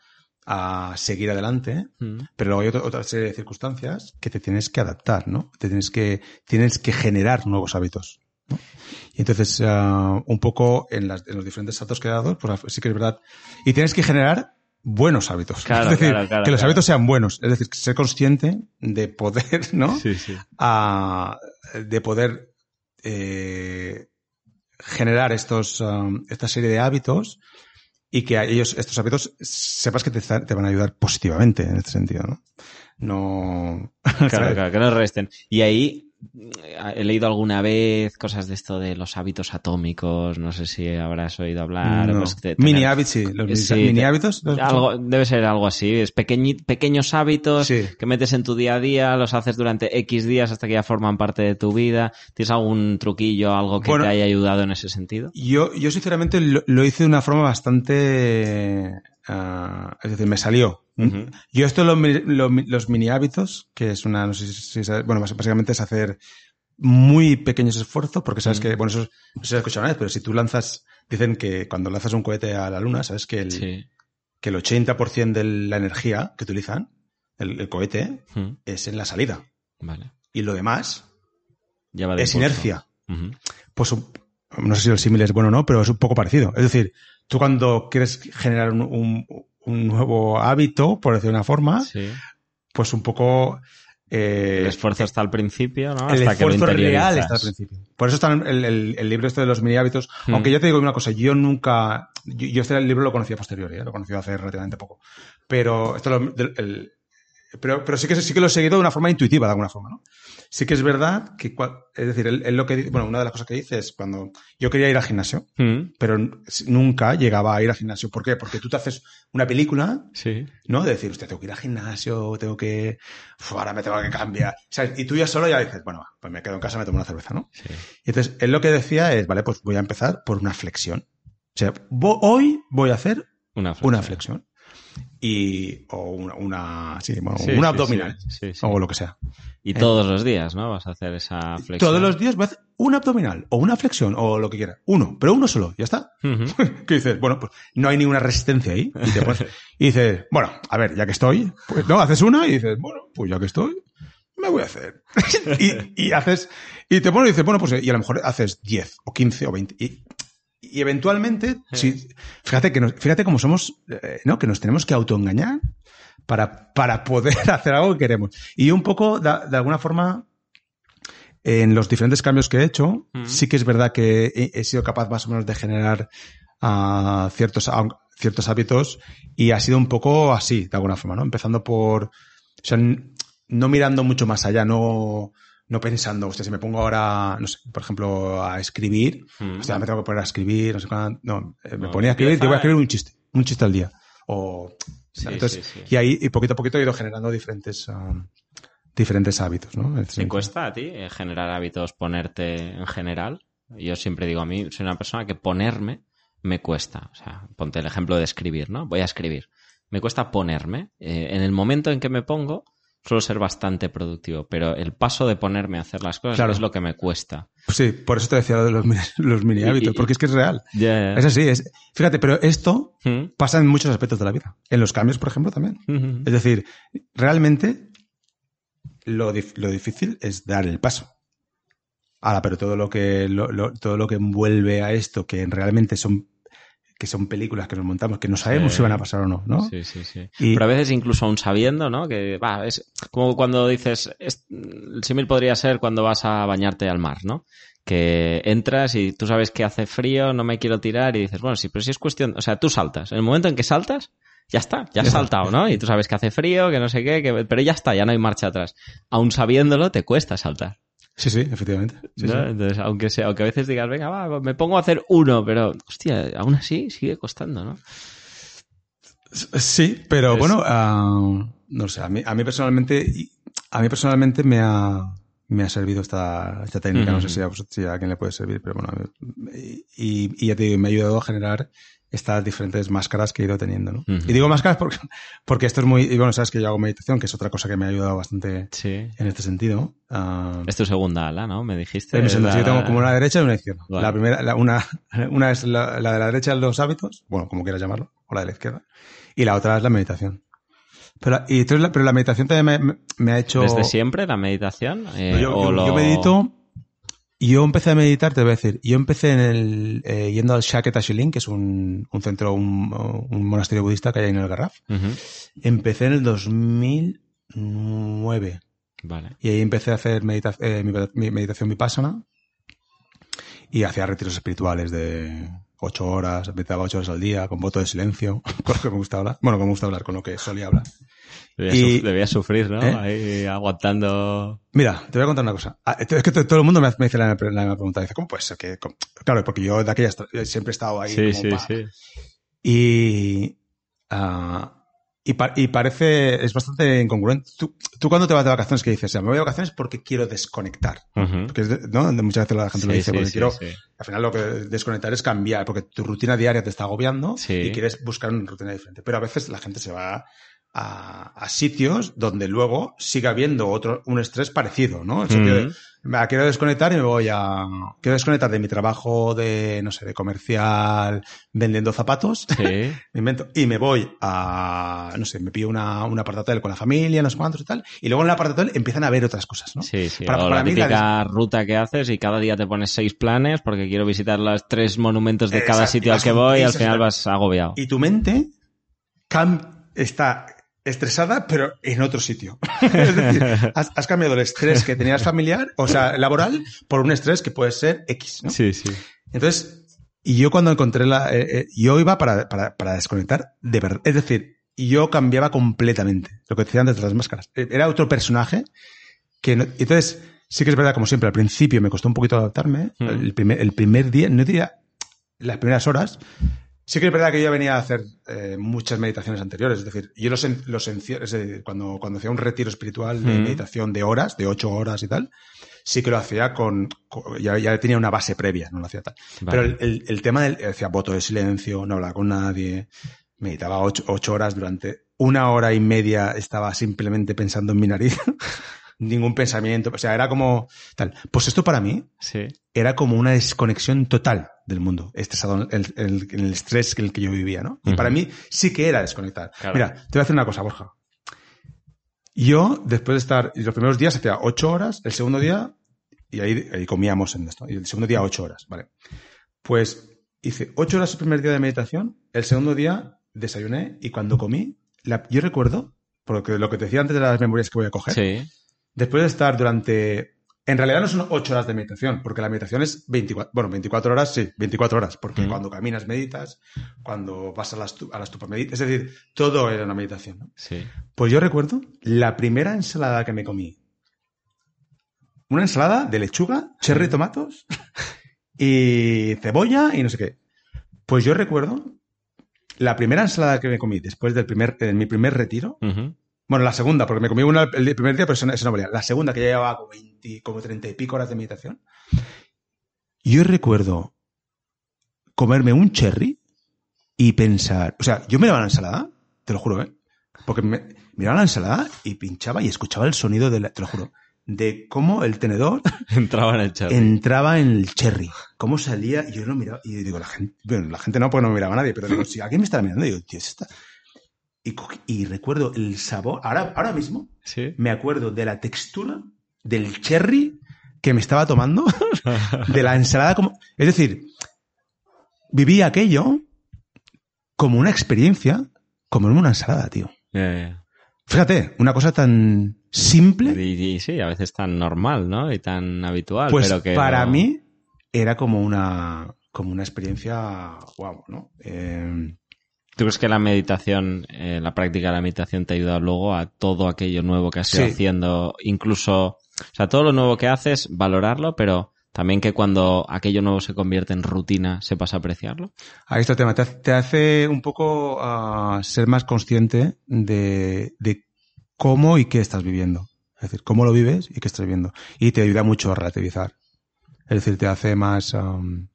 a seguir adelante, Mm. pero luego hay otra, otra serie de circunstancias que te tienes que adaptar, ¿no? Te tienes que, tienes que generar nuevos hábitos. ¿no? Y entonces, ah, un poco en, las- en los diferentes saltos que he dado, pues sí que es verdad. Y tienes que generar buenos hábitos. Claro, [laughs] es decir, claro, claro, que los hábitos sean buenos. Es decir, ser consciente de poder, [laughs] ¿no? Sí, sí. a- de poder eh, generar estos, um, esta serie de hábitos y que a ellos, estos hábitos, sepas que te, te van a ayudar positivamente en este sentido, ¿no? No. [laughs] Claro, claro, que no resten. Y ahí he leído alguna vez cosas de esto de los hábitos atómicos, no sé si habrás oído hablar. No. pues, de Mini hábitos, sí. Los mini, Sí, mini te- hábitos. los- Algo, debe ser algo así, es pequeñi- pequeños hábitos Sí. que metes en tu día a día, los haces durante X días hasta que ya forman parte de tu vida. ¿Tienes algún truquillo, algo que Bueno. te haya ayudado en ese sentido? Yo, yo sinceramente lo, lo hice de una forma bastante... ah, es decir, me salió. Ujú. Yo esto lo- los mini hábitos, que es una, no sé si sabes, bueno, básicamente es hacer muy pequeños esfuerzos, porque sabes Mm. que, bueno, eso es- no sé si has escuchado una vez, pero si tú lanzas, dicen que cuando lanzas un cohete a la luna, sabes que el, Sí. que el 80% de la energía que utilizan, el, el cohete, Mm, es en la salida. Vale. Y lo demás Ya va de es impulso. inercia. Pues no sé si el símil es bueno o no, pero es un poco parecido. Es decir, tú cuando quieres generar un, un- un nuevo hábito, por decir de una forma, Sí. pues un poco... eh, El esfuerzo está al principio, ¿no? el hasta que lo esfuerzo real está al principio. Por eso está el, el- el libro este de los mini hábitos. Hmm. Aunque yo te digo una cosa, yo nunca... Yo, yo este libro lo conocí a posteriori, ¿eh? lo conocí hace relativamente poco. Pero esto lo- el- pero, pero sí que sí que lo he seguido de una forma intuitiva, de alguna forma, ¿no? Sí que es verdad que, es decir, él, él lo que, bueno, una de las cosas que dice es cuando yo quería ir al gimnasio, Mm, pero nunca llegaba a ir al gimnasio. ¿Por qué? Porque tú te haces una película Sí. ¿no? De decir, usted tengo que ir al gimnasio, tengo que, uf, ahora me tengo que cambiar. ¿Sabes? Y tú ya solo ya dices, bueno, pues me quedo en casa, me tomo una cerveza, ¿no? Sí. Y entonces, él lo que decía es, vale, pues voy a empezar por una flexión. O sea, hoy voy a hacer Una flexión. una flexión. Y, o una, una, sí, bueno, Sí, una sí, abdominal. sí, sí, sí. O lo que sea. Y todos los días, ¿no? Vas a hacer esa flexión. Todos los días voy a hacer una abdominal, o una flexión, o lo que quiera. Uno, pero uno solo, ya está. [laughs] Que dices, bueno, pues no hay ninguna resistencia ahí. Y, te pones- [laughs] y dices, bueno, a ver, ya que estoy, pues no, haces una y dices, bueno, pues ya que estoy, me voy a hacer. [laughs] y, y haces, y te pones y dices, bueno, pues y a lo mejor haces 10 o 15 o 20. Y, y eventualmente, si, fíjate que nos- fíjate cómo somos, eh, ¿no? Que nos tenemos que autoengañar para, para poder [laughs] hacer algo que queremos. Y un poco, de, de alguna forma, en los diferentes cambios que he hecho, sí que es verdad que he, he sido capaz más o menos de generar ah, ciertos, ah, ciertos hábitos y ha sido un poco así, de alguna forma, ¿no? Empezando por, o sea, no mirando mucho más allá, no, no pensando, hostia, si me pongo ahora, no sé, por ejemplo, a escribir, Mm. hostia, me tengo que poner a escribir, no sé cuándo, no, eh, me No, ponía a escribir, te voy a escribir un chiste, un chiste al día. O, Sí, entonces, sí, sí. y ahí, y poquito a poquito he ido generando diferentes, ah, diferentes hábitos, ¿no? ¿Te sentido. cuesta a ti eh, generar hábitos, ponerte en general? Yo siempre digo a mí, soy una persona que ponerme me cuesta. O sea, ponte el ejemplo de escribir, ¿no? Voy a escribir. Me cuesta ponerme. Eh, en el momento en que me pongo, suelo ser bastante productivo, pero el paso de ponerme a hacer las cosas Claro. es lo que me cuesta. Sí, por eso te decía lo de los, mini- los mini hábitos, porque es que es real. Ya, Es así, es, fíjate, pero esto ¿Mm? pasa en muchos aspectos de la vida. En los cambios, por ejemplo, también. Ujú. Es decir, realmente lo, dif- lo difícil es dar el paso. Ahora, pero todo lo que lo- lo- todo lo que envuelve a esto, que realmente son que son películas que nos montamos, que no sabemos Sí. si van a pasar o no, ¿no? Sí, sí, sí. Y- Pero a veces incluso aún sabiendo, ¿no? Que va, es como cuando dices, es- el símil podría ser cuando vas a bañarte al mar, ¿no? Que entras y tú sabes que hace frío, no me quiero tirar y dices, bueno, sí, pero si es cuestión, o sea, tú saltas. En el momento en que saltas, ya está, ya has saltado, ¿no? Y tú sabes que hace frío, que no sé qué, que, pero ya está, ya no hay marcha atrás. Aún sabiéndolo, te cuesta saltar. Sí, sí, efectivamente. Sí, ¿no? sí. Entonces, aunque sea, aunque a veces digas, venga, va, me pongo a hacer uno, pero, hostia, aún así sigue costando, ¿no? Sí, pero Es- bueno, ah, no sé, a mí, a mí personalmente, a mí personalmente me ha, me ha servido esta, esta técnica, no sé si a, si a alguien le puede servir, pero bueno, y, y ya te digo, me ha ayudado a generar estas diferentes máscaras que he ido teniendo, ¿no? Y digo máscaras porque, porque esto es muy, y bueno, sabes que yo hago meditación, que es otra cosa que me ha ayudado bastante Sí. en este sentido. Ah, Es tu segunda ala, ¿no? Me dijiste. Es la- yo tengo como una derecha y una izquierda. Vale. La primera, la- una, [laughs] una es la, la de la derecha de los hábitos, bueno, como quieras llamarlo, o la de la izquierda, y la otra es la meditación. Pero, y pero la meditación también me, ha hecho... ¿Desde siempre la meditación? Eh, yo, o yo- lo- yo medito yo empecé a meditar, te voy a decir, yo empecé en el, eh, yendo al Shaket Ashilin, que es un, un centro, un, un, monasterio budista que hay en el Garraf. Empecé en el 2009. Vale. Y ahí empecé a hacer medita eh, mi, mi meditación vipassana y hacía retiros espirituales de ocho horas, meditaba ocho horas al día, con voto de silencio, [laughs] con lo que me gusta hablar. Bueno, que me gusta hablar, con lo que solía hablar. Debía, Y- debía sufrir, ¿no? ¿Eh? Ahí aguantando. Mira, te voy a contar una cosa. Ah, Es que todo el mundo me dice la, la misma pregunta. Dice, ¿cómo puede ser que...? cómo? Claro, porque yo de aquella est- siempre he estado ahí. Sí, como sí, pa- sí. Y, ah, y, pa- y parece, es bastante incongruente. Tú, tú cuando te vas de vacaciones, que dices, "Ya, me voy de vacaciones porque quiero desconectar. Porque es ¿no? Muchas veces la gente lo Sí, dice, sí, porque sí, quiero, al final lo que desconectar es cambiar, porque tu rutina diaria te está agobiando y quieres buscar una rutina diferente. Pero a veces la gente se va a, a sitios donde luego siga habiendo otro, un estrés parecido, ¿no? El sentido de. "Va, quiero desconectar y me voy a, quiero desconectar de mi trabajo de, no sé, de comercial vendiendo zapatos. Sí. [laughs] Me invento. Y me voy a, no sé, me pido una, un apartatel con la familia, no sé cuántos y tal. Y luego en el apartatel empiezan a ver otras cosas, ¿no? Sí, sí. Para- o para la mí la ruta que haces y cada día te pones seis planes porque quiero visitar los tres monumentos de cada Exacto, sitio al que voy y al final vas agobiado. Y tu mente cam- está estresada, pero en otro sitio. [laughs] es decir, has, has cambiado el estrés que tenías familiar, o sea, laboral, por un estrés que puede ser X, ¿no? Sí, sí. Entonces, y yo cuando encontré la... eh, eh, yo iba para, para, para desconectar de verdad. Es decir, yo cambiaba completamente. Lo que decía antes de las máscaras. Eh, Era otro personaje que... no- entonces, sí que es verdad, como siempre, al principio me costó un poquito adaptarme. Mm. El, primer, el primer día, no diría las primeras horas, sí que es verdad que yo venía a hacer eh, muchas meditaciones anteriores. Es decir, yo los, en- los es decir, cuando, cuando hacía un retiro espiritual de Mm. meditación de horas, de ocho horas y tal, sí que lo hacía con, con- ya, ya tenía una base previa, no lo hacía tal. Vale. Pero el, el, el tema del, decía voto de silencio, no hablaba con nadie, meditaba ocho, ocho horas durante una hora y media estaba simplemente pensando en mi nariz. [laughs] Ningún pensamiento, o sea, era como tal. Pues esto para mí Sí. era como una desconexión total del mundo, estresado, el, el, el estrés en el que yo vivía, ¿no? Y para mí sí que era desconectar. Claro. Mira, te voy a hacer una cosa, Borja. Yo, después de estar, los primeros días hacía ocho horas, el segundo día, y ahí, ahí comíamos en esto, y el segundo día ocho horas, ¿vale? Pues hice ocho horas el primer día de meditación, el segundo día desayuné, y cuando comí, la- yo recuerdo, porque lo que te decía antes de las memorias que voy a coger, Sí. Después de estar durante... En realidad no son 8 horas de meditación, porque la meditación es 24, bueno, 24 horas, sí, 24 horas, porque Mm. cuando caminas meditas, cuando vas a la, estu- a la estupa meditas, es decir, todo era una meditación. ¿no? Sí. Pues yo recuerdo la primera ensalada que me comí. Una ensalada de lechuga, cherry tomatos y cebolla y no sé qué. Pues yo recuerdo la primera ensalada que me comí después del primer, en mi primer retiro. Bueno, la segunda, porque me comí una el primer día, pero eso no, eso no valía. La segunda, que ya llevaba como, 20, como 30 y pico horas de meditación. Yo recuerdo comerme un cherry y pensar, o sea, yo miraba la ensalada, te lo juro, ¿eh? Porque me, miraba la ensalada y pinchaba y escuchaba el sonido de la, te lo juro, de cómo el tenedor [laughs] Entraba en el chat. entraba en el cherry. Cómo salía, y yo lo miraba, y digo, la gente, bueno, la gente no, porque no me miraba a nadie, pero digo, si alguien me está mirando, digo, tío, es esta. Y, recuerdo el sabor, ahora, ahora mismo, Sí. me acuerdo de la textura del cherry que me estaba tomando, [laughs] de la ensalada como, es decir, viví aquello como una experiencia, como en una ensalada, tío. Ya. Fíjate, una cosa tan simple, Y, y sí, a veces tan normal, ¿no? Y tan habitual, pues pero que para no- mí era como una, como una experiencia, wow, ¿no? Eh, ¿Tú crees que la meditación, eh, la práctica de la meditación te ayuda luego a todo aquello nuevo que has ido Sí. haciendo? Incluso, o sea, todo lo nuevo que haces, valorarlo, pero también que cuando aquello nuevo se convierte en rutina, sepas apreciarlo. Ahí está el tema. Te, hace- te hace un poco ah, ser más consciente de, de cómo y qué estás viviendo. Es decir, cómo lo vives y qué estás viviendo. Y te ayuda mucho a relativizar. Es decir, te hace más... am,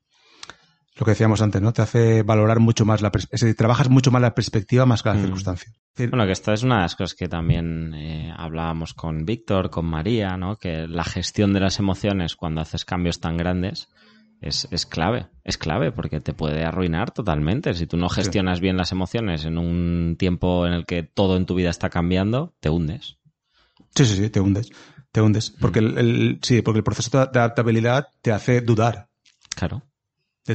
lo que decíamos antes, ¿no? Te hace valorar mucho más la... Es decir, trabajas mucho más la perspectiva más que la Mm. circunstancia. Es decir, Bueno, que esta es una de las cosas que también eh, hablábamos con Víctor, con María, ¿no? Que la gestión de las emociones cuando haces cambios tan grandes es, es clave. Es clave porque te puede arruinar totalmente. Si tú no gestionas bien las emociones en un tiempo en el que todo en tu vida está cambiando, te hundes. Sí, sí, sí, te hundes. Te hundes. Porque el, el- sí, porque el proceso de adaptabilidad te hace dudar. Claro.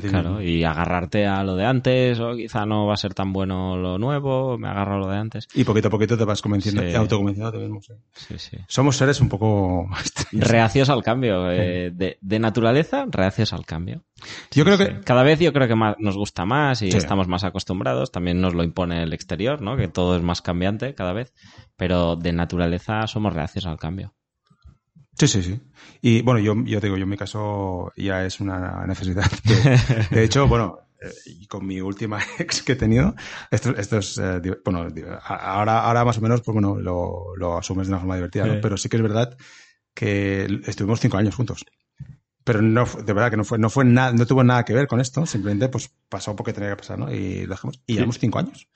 Claro, y agarrarte a lo de antes, o quizá no va a ser tan bueno lo nuevo, me agarro a lo de antes. Y poquito a poquito te vas convenciendo, Sí. autoconvenciendo a ti mismo. sí. Sí. Somos seres un poco... [laughs] Reacios al cambio. eh, de, de naturaleza, reacios al cambio. Yo creo que... Cada vez yo creo que más, nos gusta más y estamos más acostumbrados. También nos lo impone el exterior, ¿no? Que todo es más cambiante cada vez. Pero de naturaleza somos reacios al cambio. Sí, sí, sí. Y bueno, yo, yo te digo, yo en mi caso ya es una necesidad. De, [laughs] de hecho, bueno, eh, y con mi última [laughs] ex que he tenido, esto, esto es, eh, bueno, ahora, ahora más o menos, pues bueno, lo, lo asumes de una forma divertida, ¿no? Pero sí que es verdad que estuvimos cinco años juntos. Pero no, de verdad que no fue, no fue nada, no tuvo nada que ver con esto, simplemente pues pasó porque tenía que pasar, ¿no? Y lo dejamos. Y llevamos cinco años.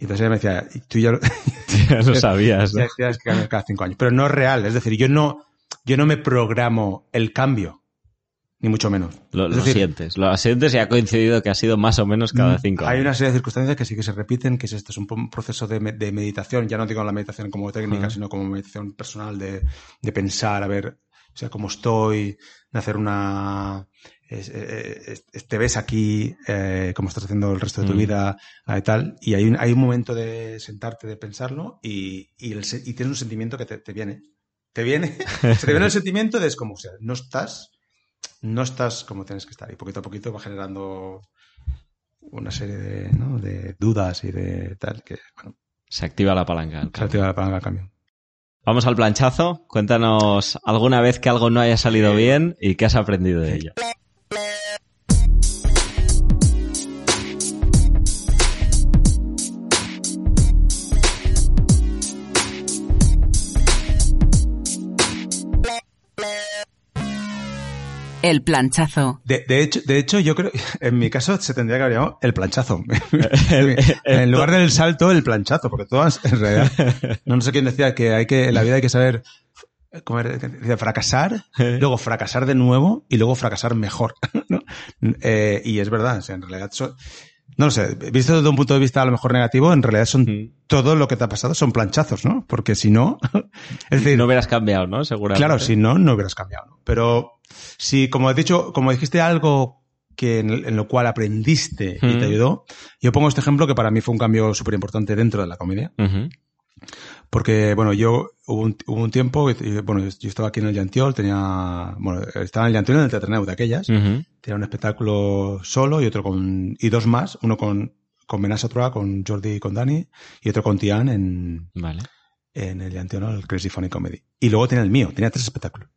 Y entonces ella me decía, tú ya lo, [laughs] Ya lo sabías, ya decías que cada cinco años. Pero no es real. Es decir, yo no, yo no me programo el cambio. Ni mucho menos. Lo, Es lo decir, sientes. Lo sientes y ha coincidido que ha sido más o menos cada cinco Hay años. una serie de circunstancias que sí que se repiten, que es esto, es un, proceso de, me- de meditación, ya no digo la meditación como técnica, sino como meditación personal de, de pensar, a ver, o sea, cómo estoy, de hacer una... eh, es- te ves aquí, eh, cómo estás haciendo el resto de tu Mm. vida eh, y tal, y hay un, hay un momento de sentarte, de pensarlo, y, y, el se- y tienes un sentimiento que te, te viene. Te viene, [laughs] se te viene el sentimiento de es como, o sea, no estás, no estás como tienes que estar, y poquito a poquito va generando una serie de, ¿no? de dudas y de tal que, bueno, Se activa la palanca. se activa la palanca al cambio. Vamos al planchazo. Cuéntanos alguna vez que algo no haya salido bien y qué has aprendido de ello. El planchazo. De, de hecho, de hecho, yo creo, [laughs] en mi caso se tendría que haber llamado el planchazo. [laughs] El- en lugar del salto, el planchazo, porque todas, en realidad, no, no sé quién decía que hay que, en la vida hay que saber, ¿cómo era? Fracasar, luego fracasar de nuevo y luego fracasar mejor, [laughs] ¿no? Eh, y es verdad, o sea, en realidad son, no lo sé, visto desde un punto de vista a lo mejor negativo, en realidad son Mm. todo lo que te ha pasado son planchazos, ¿no? Porque si no, es decir, No hubieras cambiado, ¿no? Seguramente. Claro, si no, no hubieras cambiado. ¿no? Pero si, como has dicho, como dijiste algo que en, en lo cual aprendiste y te ayudó, yo pongo este ejemplo que para mí fue un cambio súper importante dentro de la comedia. Porque, bueno, yo hubo un, hubo un tiempo, y, bueno, yo estaba aquí en el Llantiol, tenía, bueno, estaba en el Llantiol en el Teatreneu de aquellas, tenía un espectáculo solo y otro con, y dos más, uno con, con Benassa Troa, con Jordi y con Dani, y otro con Tian en, Vale. en el Llantiol, el Crazy Funny Comedy. Y luego tenía el mío, tenía tres espectáculos.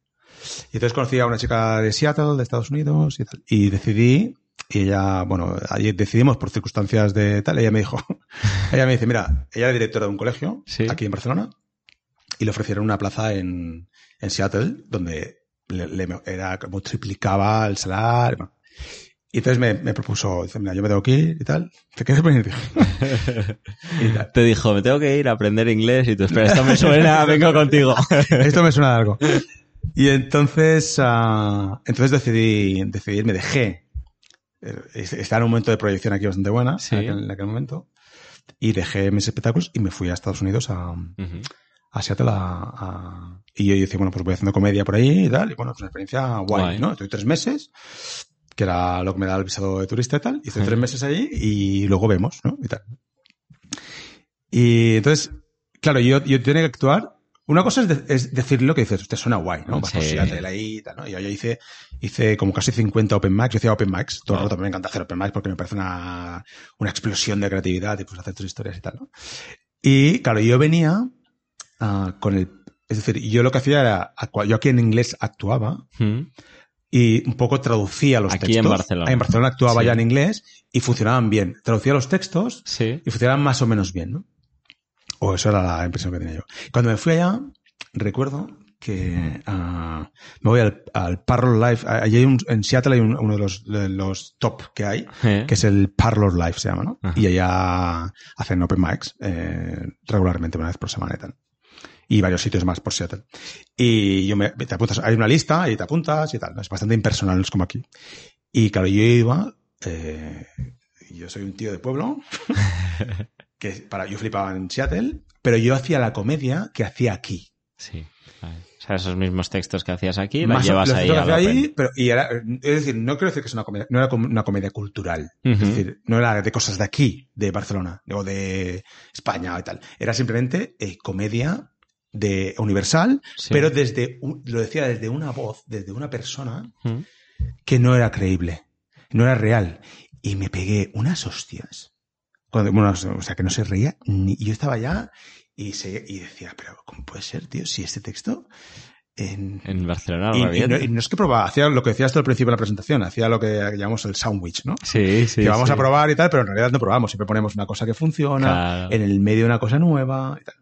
Y entonces conocí a una chica de Seattle, de Estados Unidos y tal. Y decidí, y ella, bueno, ahí decidimos por circunstancias de tal, ella me dijo, [laughs] ella me dice, mira, ella era directora de un colegio Sí. aquí en Barcelona y le ofrecieron una plaza en, en Seattle donde le, le- era como triplicaba el salario. Y entonces me, me propuso, dice, mira, yo me tengo que ir y tal. ¿Te quieres venir? [laughs] Te dijo, me tengo que ir a aprender inglés y tú, espera, esto me suena, [laughs] vengo contigo. Esto me suena algo. Y entonces, ah, entonces decidí, decidí, me dejé. Eh, Estaba en un momento de proyección aquí bastante buena, Sí. en, aquel, en aquel momento. Y dejé mis espectáculos y me fui a Estados Unidos a, Ujú. a Seattle a, a- y yo decía, bueno, pues voy haciendo comedia por ahí y tal. Y bueno, pues una experiencia guay, Guay. ¿no? Estoy tres meses, que era lo que me da el visado de turista y tal. Y estoy tres meses allí y luego vemos, ¿no? Y tal. Y entonces, claro, yo, yo tenía que actuar. Una cosa es, de- es decir lo que dices, usted suena guay, ¿no? Vas Sí. Ahí y tal, ¿no? Yo ya hice, hice como casi 50 open mics. Yo hacía open mics. Todo el rato me encanta hacer open mics porque me parece una, una explosión de creatividad y pues hacer tus historias y tal, ¿no? Y claro, yo venía ah, con el... Es decir, yo lo que hacía era... Yo aquí en inglés actuaba Ujú. y un poco traducía los Aquí textos. en Barcelona. En Barcelona actuaba Sí. ya en inglés y funcionaban bien. Traducía los textos Sí. y funcionaban más o menos bien, ¿no? O eso era la impresión que tenía yo. Cuando me fui allá, recuerdo que ah, me voy al, al Parlor Live. Allí hay un, en Seattle hay un- uno de los, de los top que hay, Eh. que es el Parlor Live, se llama, ¿no? Ajá. Y allá hacen open mics eh, regularmente, una vez por semana y tal. Y varios sitios más por Seattle. Y yo me, te apuntas, hay una lista y te apuntas y tal. ¿no? Es bastante impersonal, no es como aquí. Y claro, yo iba, eh, yo soy un tío de pueblo, [laughs] que para, yo flipaba en Seattle, pero yo hacía la comedia que hacía aquí. Sí. O sea, esos mismos textos que hacías aquí, Más llevas los ahí que hacía ahí, pero, y era, es decir, no quiero decir que es una comedia, no era una comedia cultural. Es decir, no era de cosas de aquí, de Barcelona, o de España y tal. Era simplemente eh, comedia de universal, Sí. pero desde, lo decía desde una voz, desde una persona que no era creíble, no era real. Y me pegué unas hostias. Cuando, bueno, o sea, que no se reía, ni, y yo estaba allá y, se, y decía, pero ¿cómo puede ser, tío? Si este texto en, En Barcelona, y, y no, y no es que probaba, hacía lo que decías tú al principio de la presentación, hacía lo que llamamos el sandwich, ¿no? Sí, sí. que vamos sí. a probar y tal, pero en realidad no probamos, siempre ponemos una cosa que funciona, Claro. en el medio una cosa nueva y tal.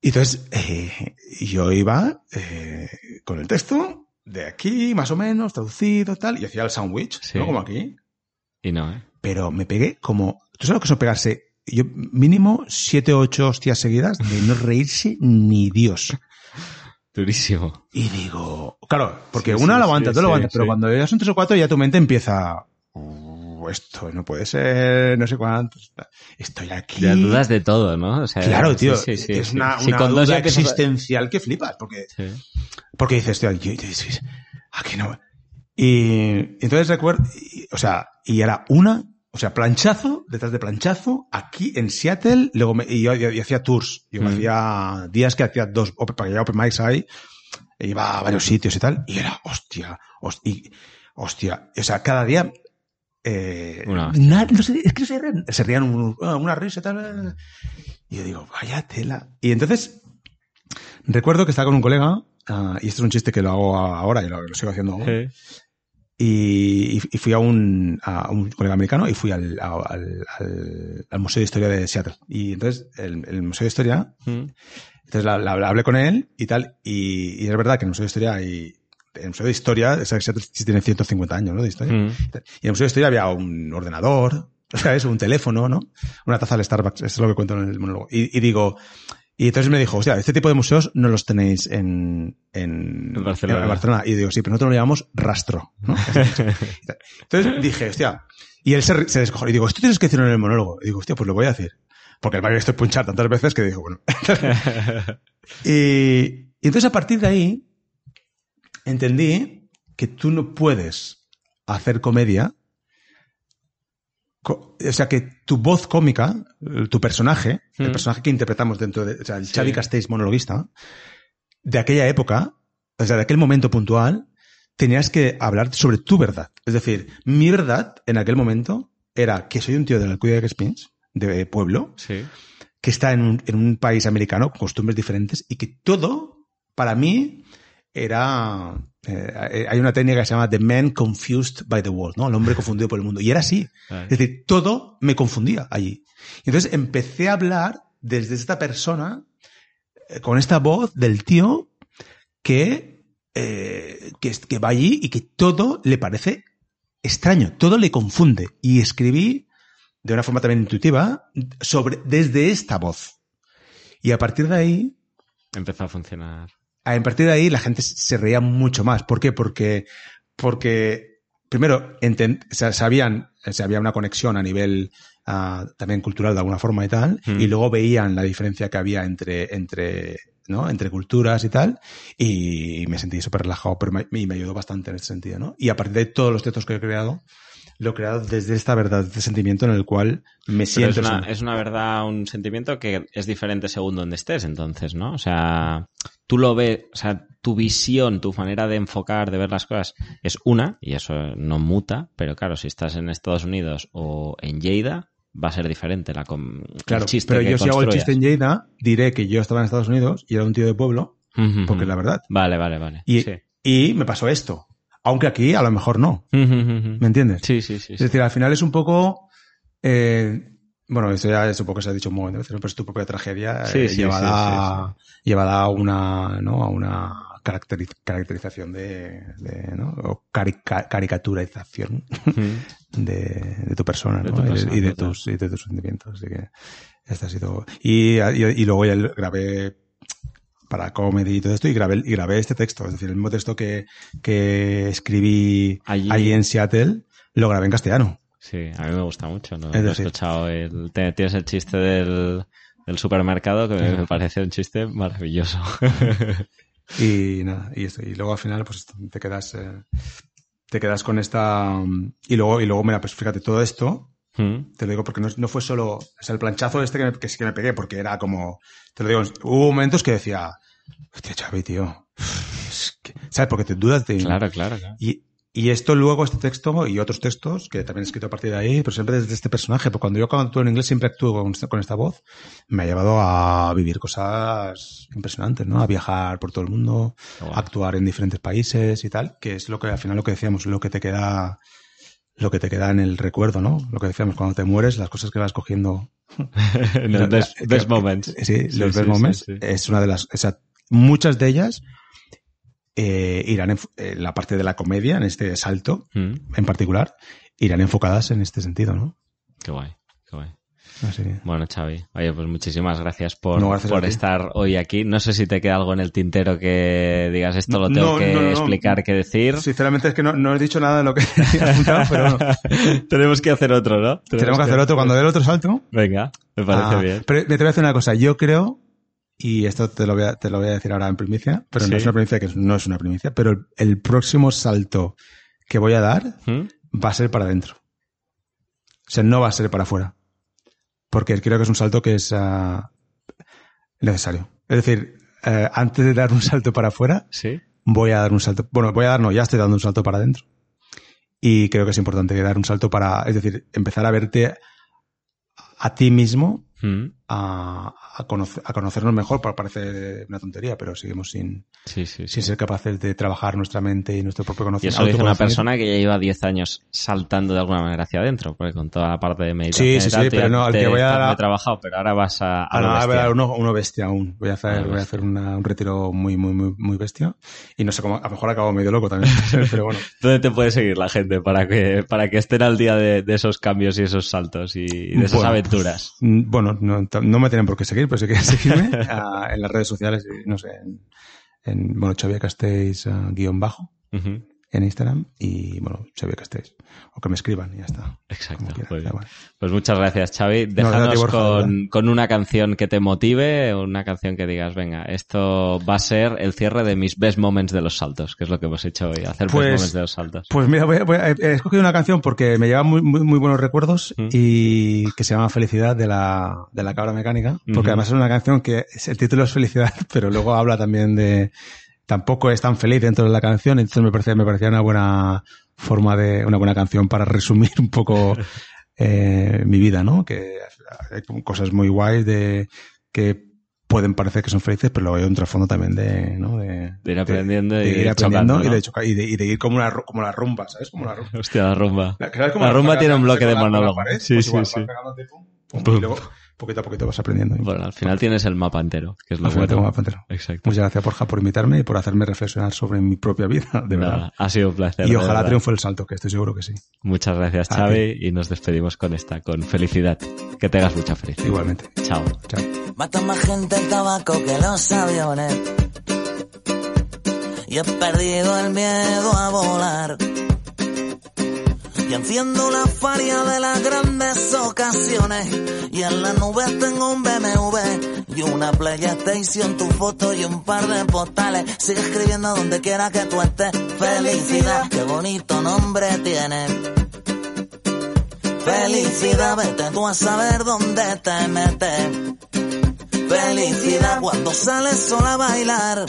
Y entonces, eh, yo iba eh, con el texto de aquí, más o menos, traducido, tal, y hacía el sandwich, Sí. ¿no? Como aquí. Y no, ¿eh? Pero me pegué como, ¿tú sabes lo que es pegarse? Yo, mínimo siete o ocho hostias seguidas de no reírse ni Dios. [laughs] Durísimo. Y digo, claro, porque Sí, una sí, lo aguanta, sí, tú lo sí, aguantas, pero cuando ya son tres o cuatro ya tu mente empieza, "Uh, esto no puede ser, no sé cuánto, estoy aquí. Ya dudas de todo, ¿no? O sea, Claro, tío, sí, sí, sí, es una, una con duda existencial que flipas, porque, porque dices, tío, yo, yo- yo- aquí no. Y entonces recuerdo, y- o sea, y era una, o sea, planchazo, detrás de planchazo, aquí en Seattle, luego me, y yo, yo- yo hacía tours, yo me Mm. hacía días que hacía dos, para que open mics ahí, e iba a varios sitios y tal, y era, hostia, hostia, hostia, o sea, cada día, eh, Una na- no sé, es que no se rían, se rían un- ah, una risa y tal, y yo digo, vaya tela. Y entonces, recuerdo que estaba con un colega, ah, y esto es un chiste que lo hago ahora y lo, lo sigo haciendo ahora, Sí. Y, y fui a un, a un colega americano y fui al, a- al, al, al Museo de Historia de Seattle. Y entonces, el, el Museo de Historia, Mm. entonces la, la- la hablé con él y tal, y, y es verdad que en el Museo de Historia hay, en el Museo de Historia, o sea, Seattle tiene 150 años, ¿no? De historia. Mm. Y en el Museo de Historia había un ordenador, [laughs] ¿sabes? Un teléfono, ¿no? Una taza de Starbucks, esto es lo que cuento en el monólogo. Y, y digo, y entonces me dijo, hostia, este tipo de museos no los tenéis en, en, Barcelona. en Barcelona. Y digo, sí, pero nosotros lo llamamos rastro, ¿no? [laughs] Entonces dije, hostia, y él se, se descojonó. Y digo, esto tienes que decirlo en el monólogo. Y digo, hostia, pues lo voy a decir. Porque el me había visto punchar tantas veces que dijo, bueno. [laughs] y, y entonces a partir de ahí entendí que tú no puedes hacer comedia. O sea, que tu voz cómica, eh, tu personaje, el Mm. personaje que interpretamos dentro de, o sea, el Sí. Xavi Castells monologuista, de aquella época, o sea, de aquel momento puntual, tenías que hablar sobre tu verdad. Es decir, mi verdad en aquel momento era que soy un tío de la Alcudia de Crespins, de pueblo, Sí. que está en un, en un país americano con costumbres diferentes y que todo, para mí, era... eh, hay una técnica que se llama The Man Confused by the World, ¿no? El hombre confundido por el mundo. Y era así. Vale. Es decir, todo me confundía allí. Y entonces empecé a hablar desde esta persona, eh, con esta voz del tío que, eh, que, que va allí y que todo le parece extraño, todo le confunde. Y escribí de una forma también intuitiva sobre, desde esta voz. Y a partir de ahí, Empezó a funcionar. A partir de ahí la gente se reía mucho más. ¿Por qué? Porque, porque primero, sabían, había una conexión a nivel ah, también cultural de alguna forma y tal, Mm. y luego veían la diferencia que había entre, entre, ¿no? entre culturas y tal, y me sentí súper relajado, pero me, y me ayudó bastante en ese sentido, ¿no? Y a partir de todos los textos que he creado, lo creado desde esta verdad, este sentimiento en el cual me siento. es una, es una verdad, un sentimiento que es diferente según donde estés, entonces, ¿no? O sea, tú lo ves, o sea, tu visión, tu manera de enfocar, de ver las cosas es una, y eso no muta, pero claro, si estás en Estados Unidos o en Lleida, va a ser diferente la Claro, el chiste pero yo si hago el chiste en Lleida, diré que yo estaba en Estados Unidos y era un tío de pueblo, porque ujú. la verdad. Vale, vale, vale. Y, Sí. y me pasó esto. Aunque aquí a lo mejor no. ¿Me entiendes? Sí, sí, sí. Es sí. decir, al final es un poco. eh, bueno, esto ya es un poco que se ha dicho un montón de veces, ¿no? pero es tu propia tragedia Sí, eh, sí, llevada, llevada a una, ¿no? a una caracteri- caracterización de, de, ¿no? o carica- caricaturización de, de tu persona, De ¿no? tu Y de- persona, y, de total. tus, y de tus sentimientos. Así que este ha sido. Y, y, y luego ya grabé para comedy y todo esto y grabé, y grabé este texto. Es decir, el mismo texto que, que escribí Allí- allí. en Seattle, lo grabé en castellano. Sí, a mí me gusta mucho. ¿no? Es he escuchado. El, tienes el chiste del, del supermercado, que me, me parece un chiste maravilloso. Y nada, y esto. Y luego al final, pues te quedas, eh, te quedas con esta. Y luego, y luego, mira, pues fíjate, todo esto, Mm, te lo digo porque no, no fue solo, o sea, el planchazo este que, me, que sí que me pegué, porque era como, te lo digo, hubo momentos que decía, hostia, Xavi, tío, es que- ¿sabes? Porque te dudas de... Claro, claro, claro. Y, y esto luego, este texto y otros textos, que también he escrito a partir de ahí, pero siempre desde este personaje, porque cuando yo actúo en inglés siempre actúo con, esta- con esta voz, me ha llevado a vivir cosas impresionantes, ¿no? A viajar por todo el mundo, a actuar en diferentes países y tal, que es lo que al final lo que decíamos, lo que te queda, lo que te queda en el recuerdo, ¿no? Lo que decíamos, cuando te mueres, las cosas que vas cogiendo [laughs] [laughs] en el best, moments. Sí, los best moments es una de las, muchas de ellas eh, irán en, en la parte de la comedia, en este salto Mm, en particular, irán enfocadas en este sentido, ¿no? Qué guay, qué guay. Así Bueno, Xavi, oye, pues muchísimas gracias por, No, gracias a por estar hoy aquí. No sé si te queda algo en el tintero que digas esto lo tengo No, que no, explicar, que decir. Sinceramente es que no, no he dicho nada de lo que [laughs] he apuntado, [laughs] pero Tenemos que hacer otro, ¿no? tenemos que hacer otro. Cuando [laughs] dé el otro salto, Venga, me parece Ah, bien. Pero me te voy a decir una cosa. Yo creo, y esto te lo voy a, te lo voy a decir ahora en primicia, pero Sí. no es una primicia, que no es una primicia, pero el, el próximo salto que voy a dar ¿Mm? va a ser para adentro. O sea, no va a ser para afuera. Porque creo que es un salto que es ah, necesario. Es decir, eh, antes de dar un salto para afuera, ¿Sí? voy a dar un salto. Bueno, voy a dar, no, ya estoy dando un salto para adentro. Y creo que es importante dar un salto para, es decir, empezar a verte a ti mismo, ¿Mm? A, a, conocer- a conocernos mejor, pa- parece una tontería, pero seguimos sin, Sí, sí, sí. sin ser capaces de trabajar nuestra mente y nuestro propio Y conocimiento. eso lo dice una persona que ya lleva 10 años saltando de alguna manera hacia adentro, porque con toda la parte de meditación Sí, y sí, sí, pero no, al que voy a muy trabajado, pero ahora vas a, a no, a ver, uno, uno bestia aún. Voy a hacer, voy a bestia. hacer una- un retiro muy, muy, muy, muy bestia. Y no sé cómo, a lo mejor acabo medio loco también. [laughs] pero bueno. ¿Dónde te puede seguir la gente para que, para que estén al día de, de esos cambios y esos saltos y de esas Bueno, aventuras? Mm, Bueno, no, no me tienen por qué seguir, pero si quieren seguirme [laughs] en las redes sociales, no sé, en, en bueno, Xavier Castells ah, guion bajo en Instagram y, bueno, Xavier Castells. O que me escriban y ya está. Exacto. Pues muchas gracias, Xavi. Déjanos con, con una canción que te motive, una canción que digas, venga, esto va a ser el cierre de mis best moments de los saltos, que es lo que hemos hecho hoy, hacer Pues- best moments de los saltos. Pues mira, voy a- voy a- he escogido una canción porque me lleva muy, muy, muy buenos recuerdos Mm. y que se llama Felicidad de la, de la cabra mecánica. Porque además es una canción que el título es Felicidad, [laughs] pero luego habla también de, tampoco es tan feliz dentro de la canción, entonces me parecía, me parecía una buena forma de, una buena canción para resumir un poco [laughs] eh, mi vida, ¿no? Que hay cosas muy guays de, que pueden parecer que son felices, pero luego hay un trasfondo también de, ¿no? De, De ir aprendiendo de y ir aprendiendo chocando, y, ¿no? de chocar- y, de, y de ir como una, como la rumba, ¿sabes? Como la rumba. Hostia, la rumba. La, ¿sabes cómo La rumba tiene un bloque de monólogo. Sí, Pues sí, igual, sí. pum, Pum. Y luego, poquito a poquito vas aprendiendo. Bueno, al final tienes el mapa entero, que es lo Al final bueno. tengo. Exacto. Muchas gracias, Borja, por invitarme y por hacerme reflexionar sobre mi propia vida, [laughs] de verdad. Nada, ha sido un placer. y ojalá verdad. triunfe el salto, que estoy seguro que sí. Muchas gracias, A Xavi, y nos despedimos con esta, con felicidad. Que tengas mucha felicidad. Igualmente. Chao. Chao. Mata más gente el tabaco que los aviones. Y he perdido el miedo a volar. Y enciendo la faria de las grandes ocasiones. Y en las nubes tengo un BMW y una PlayStation, tu foto y un par de postales. Sigue escribiendo donde quiera que tú estés. Felicidad, qué bonito nombre tiene. Felicidad, vete tú a saber dónde te metes. Felicidad cuando sales sola a bailar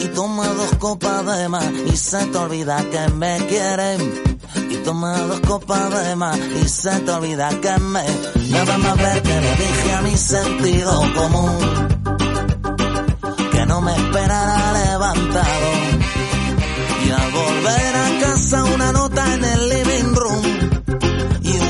y toma dos copas de más y se te olvida que me quieren. Y toma dos copas de más y se te olvida que me... Nada más ver que le dije a mi sentido común que no me esperara levantado. Y al volver a casa una nota en el un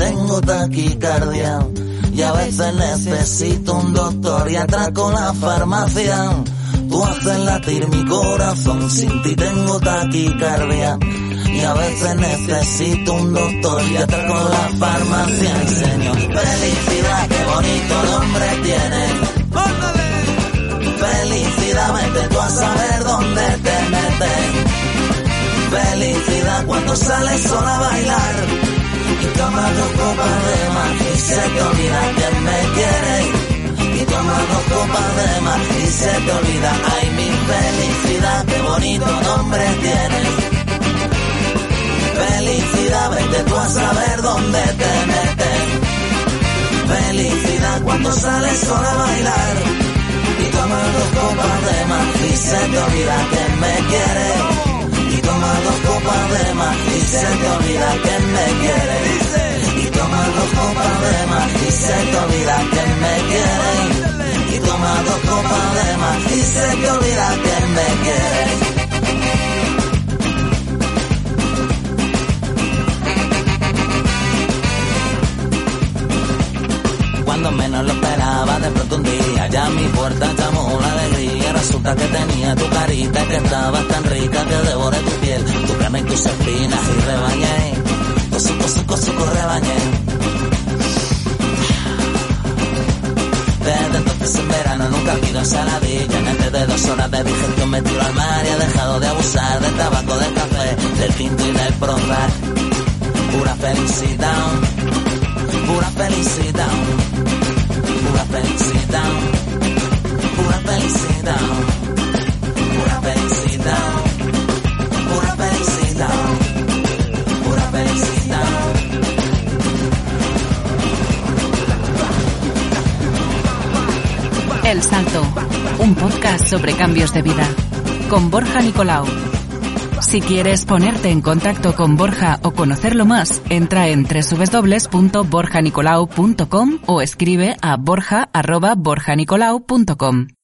Tengo taquicardia. Y a veces necesito un doctor y atraco la farmacia. Tú haces latir mi corazón, sin ti tengo taquicardia. Y a veces necesito un doctor y atraco la farmacia. Cuando sales sola a bailar y tomas dos copas de más y se te olvida que me quiere. Y tomas dos copas de más y se te olvida, ay mi felicidad, qué bonito nombre tiene. Felicidad, vete tú a saber dónde te metes. Felicidad cuando sales sola a bailar y tomas dos copas de más y se te olvida que me quiere y toma dos copas de más y se te olvida que me quiere. Y toma dos copas de más y se te olvida que me quiere. Y toma dos copas de más y se te olvida que me quiere. Cuando menos lo esperaba, de pronto un día ya mi puerta llamó la alegría. Resulta que tenía tu carita que estaba tan rica que devoré tu piel, tu carne y tus espinas y rebañé. Cosu, cosu, cosu, rebañé. Desde entonces en verano nunca pido ensaladilla. En antes de dos horas de digestión me tiro al mar y he dejado de abusar del tabaco, del café, del tinto y del Prozac. Pura felicidad, pura felicidad, El Salto, un podcast sobre cambios de vida, con Borja Nicolau. Si quieres ponerte en contacto con Borja o conocerlo más, entra en www.borjanicolau.com o escribe a borja.borjanicolau.com.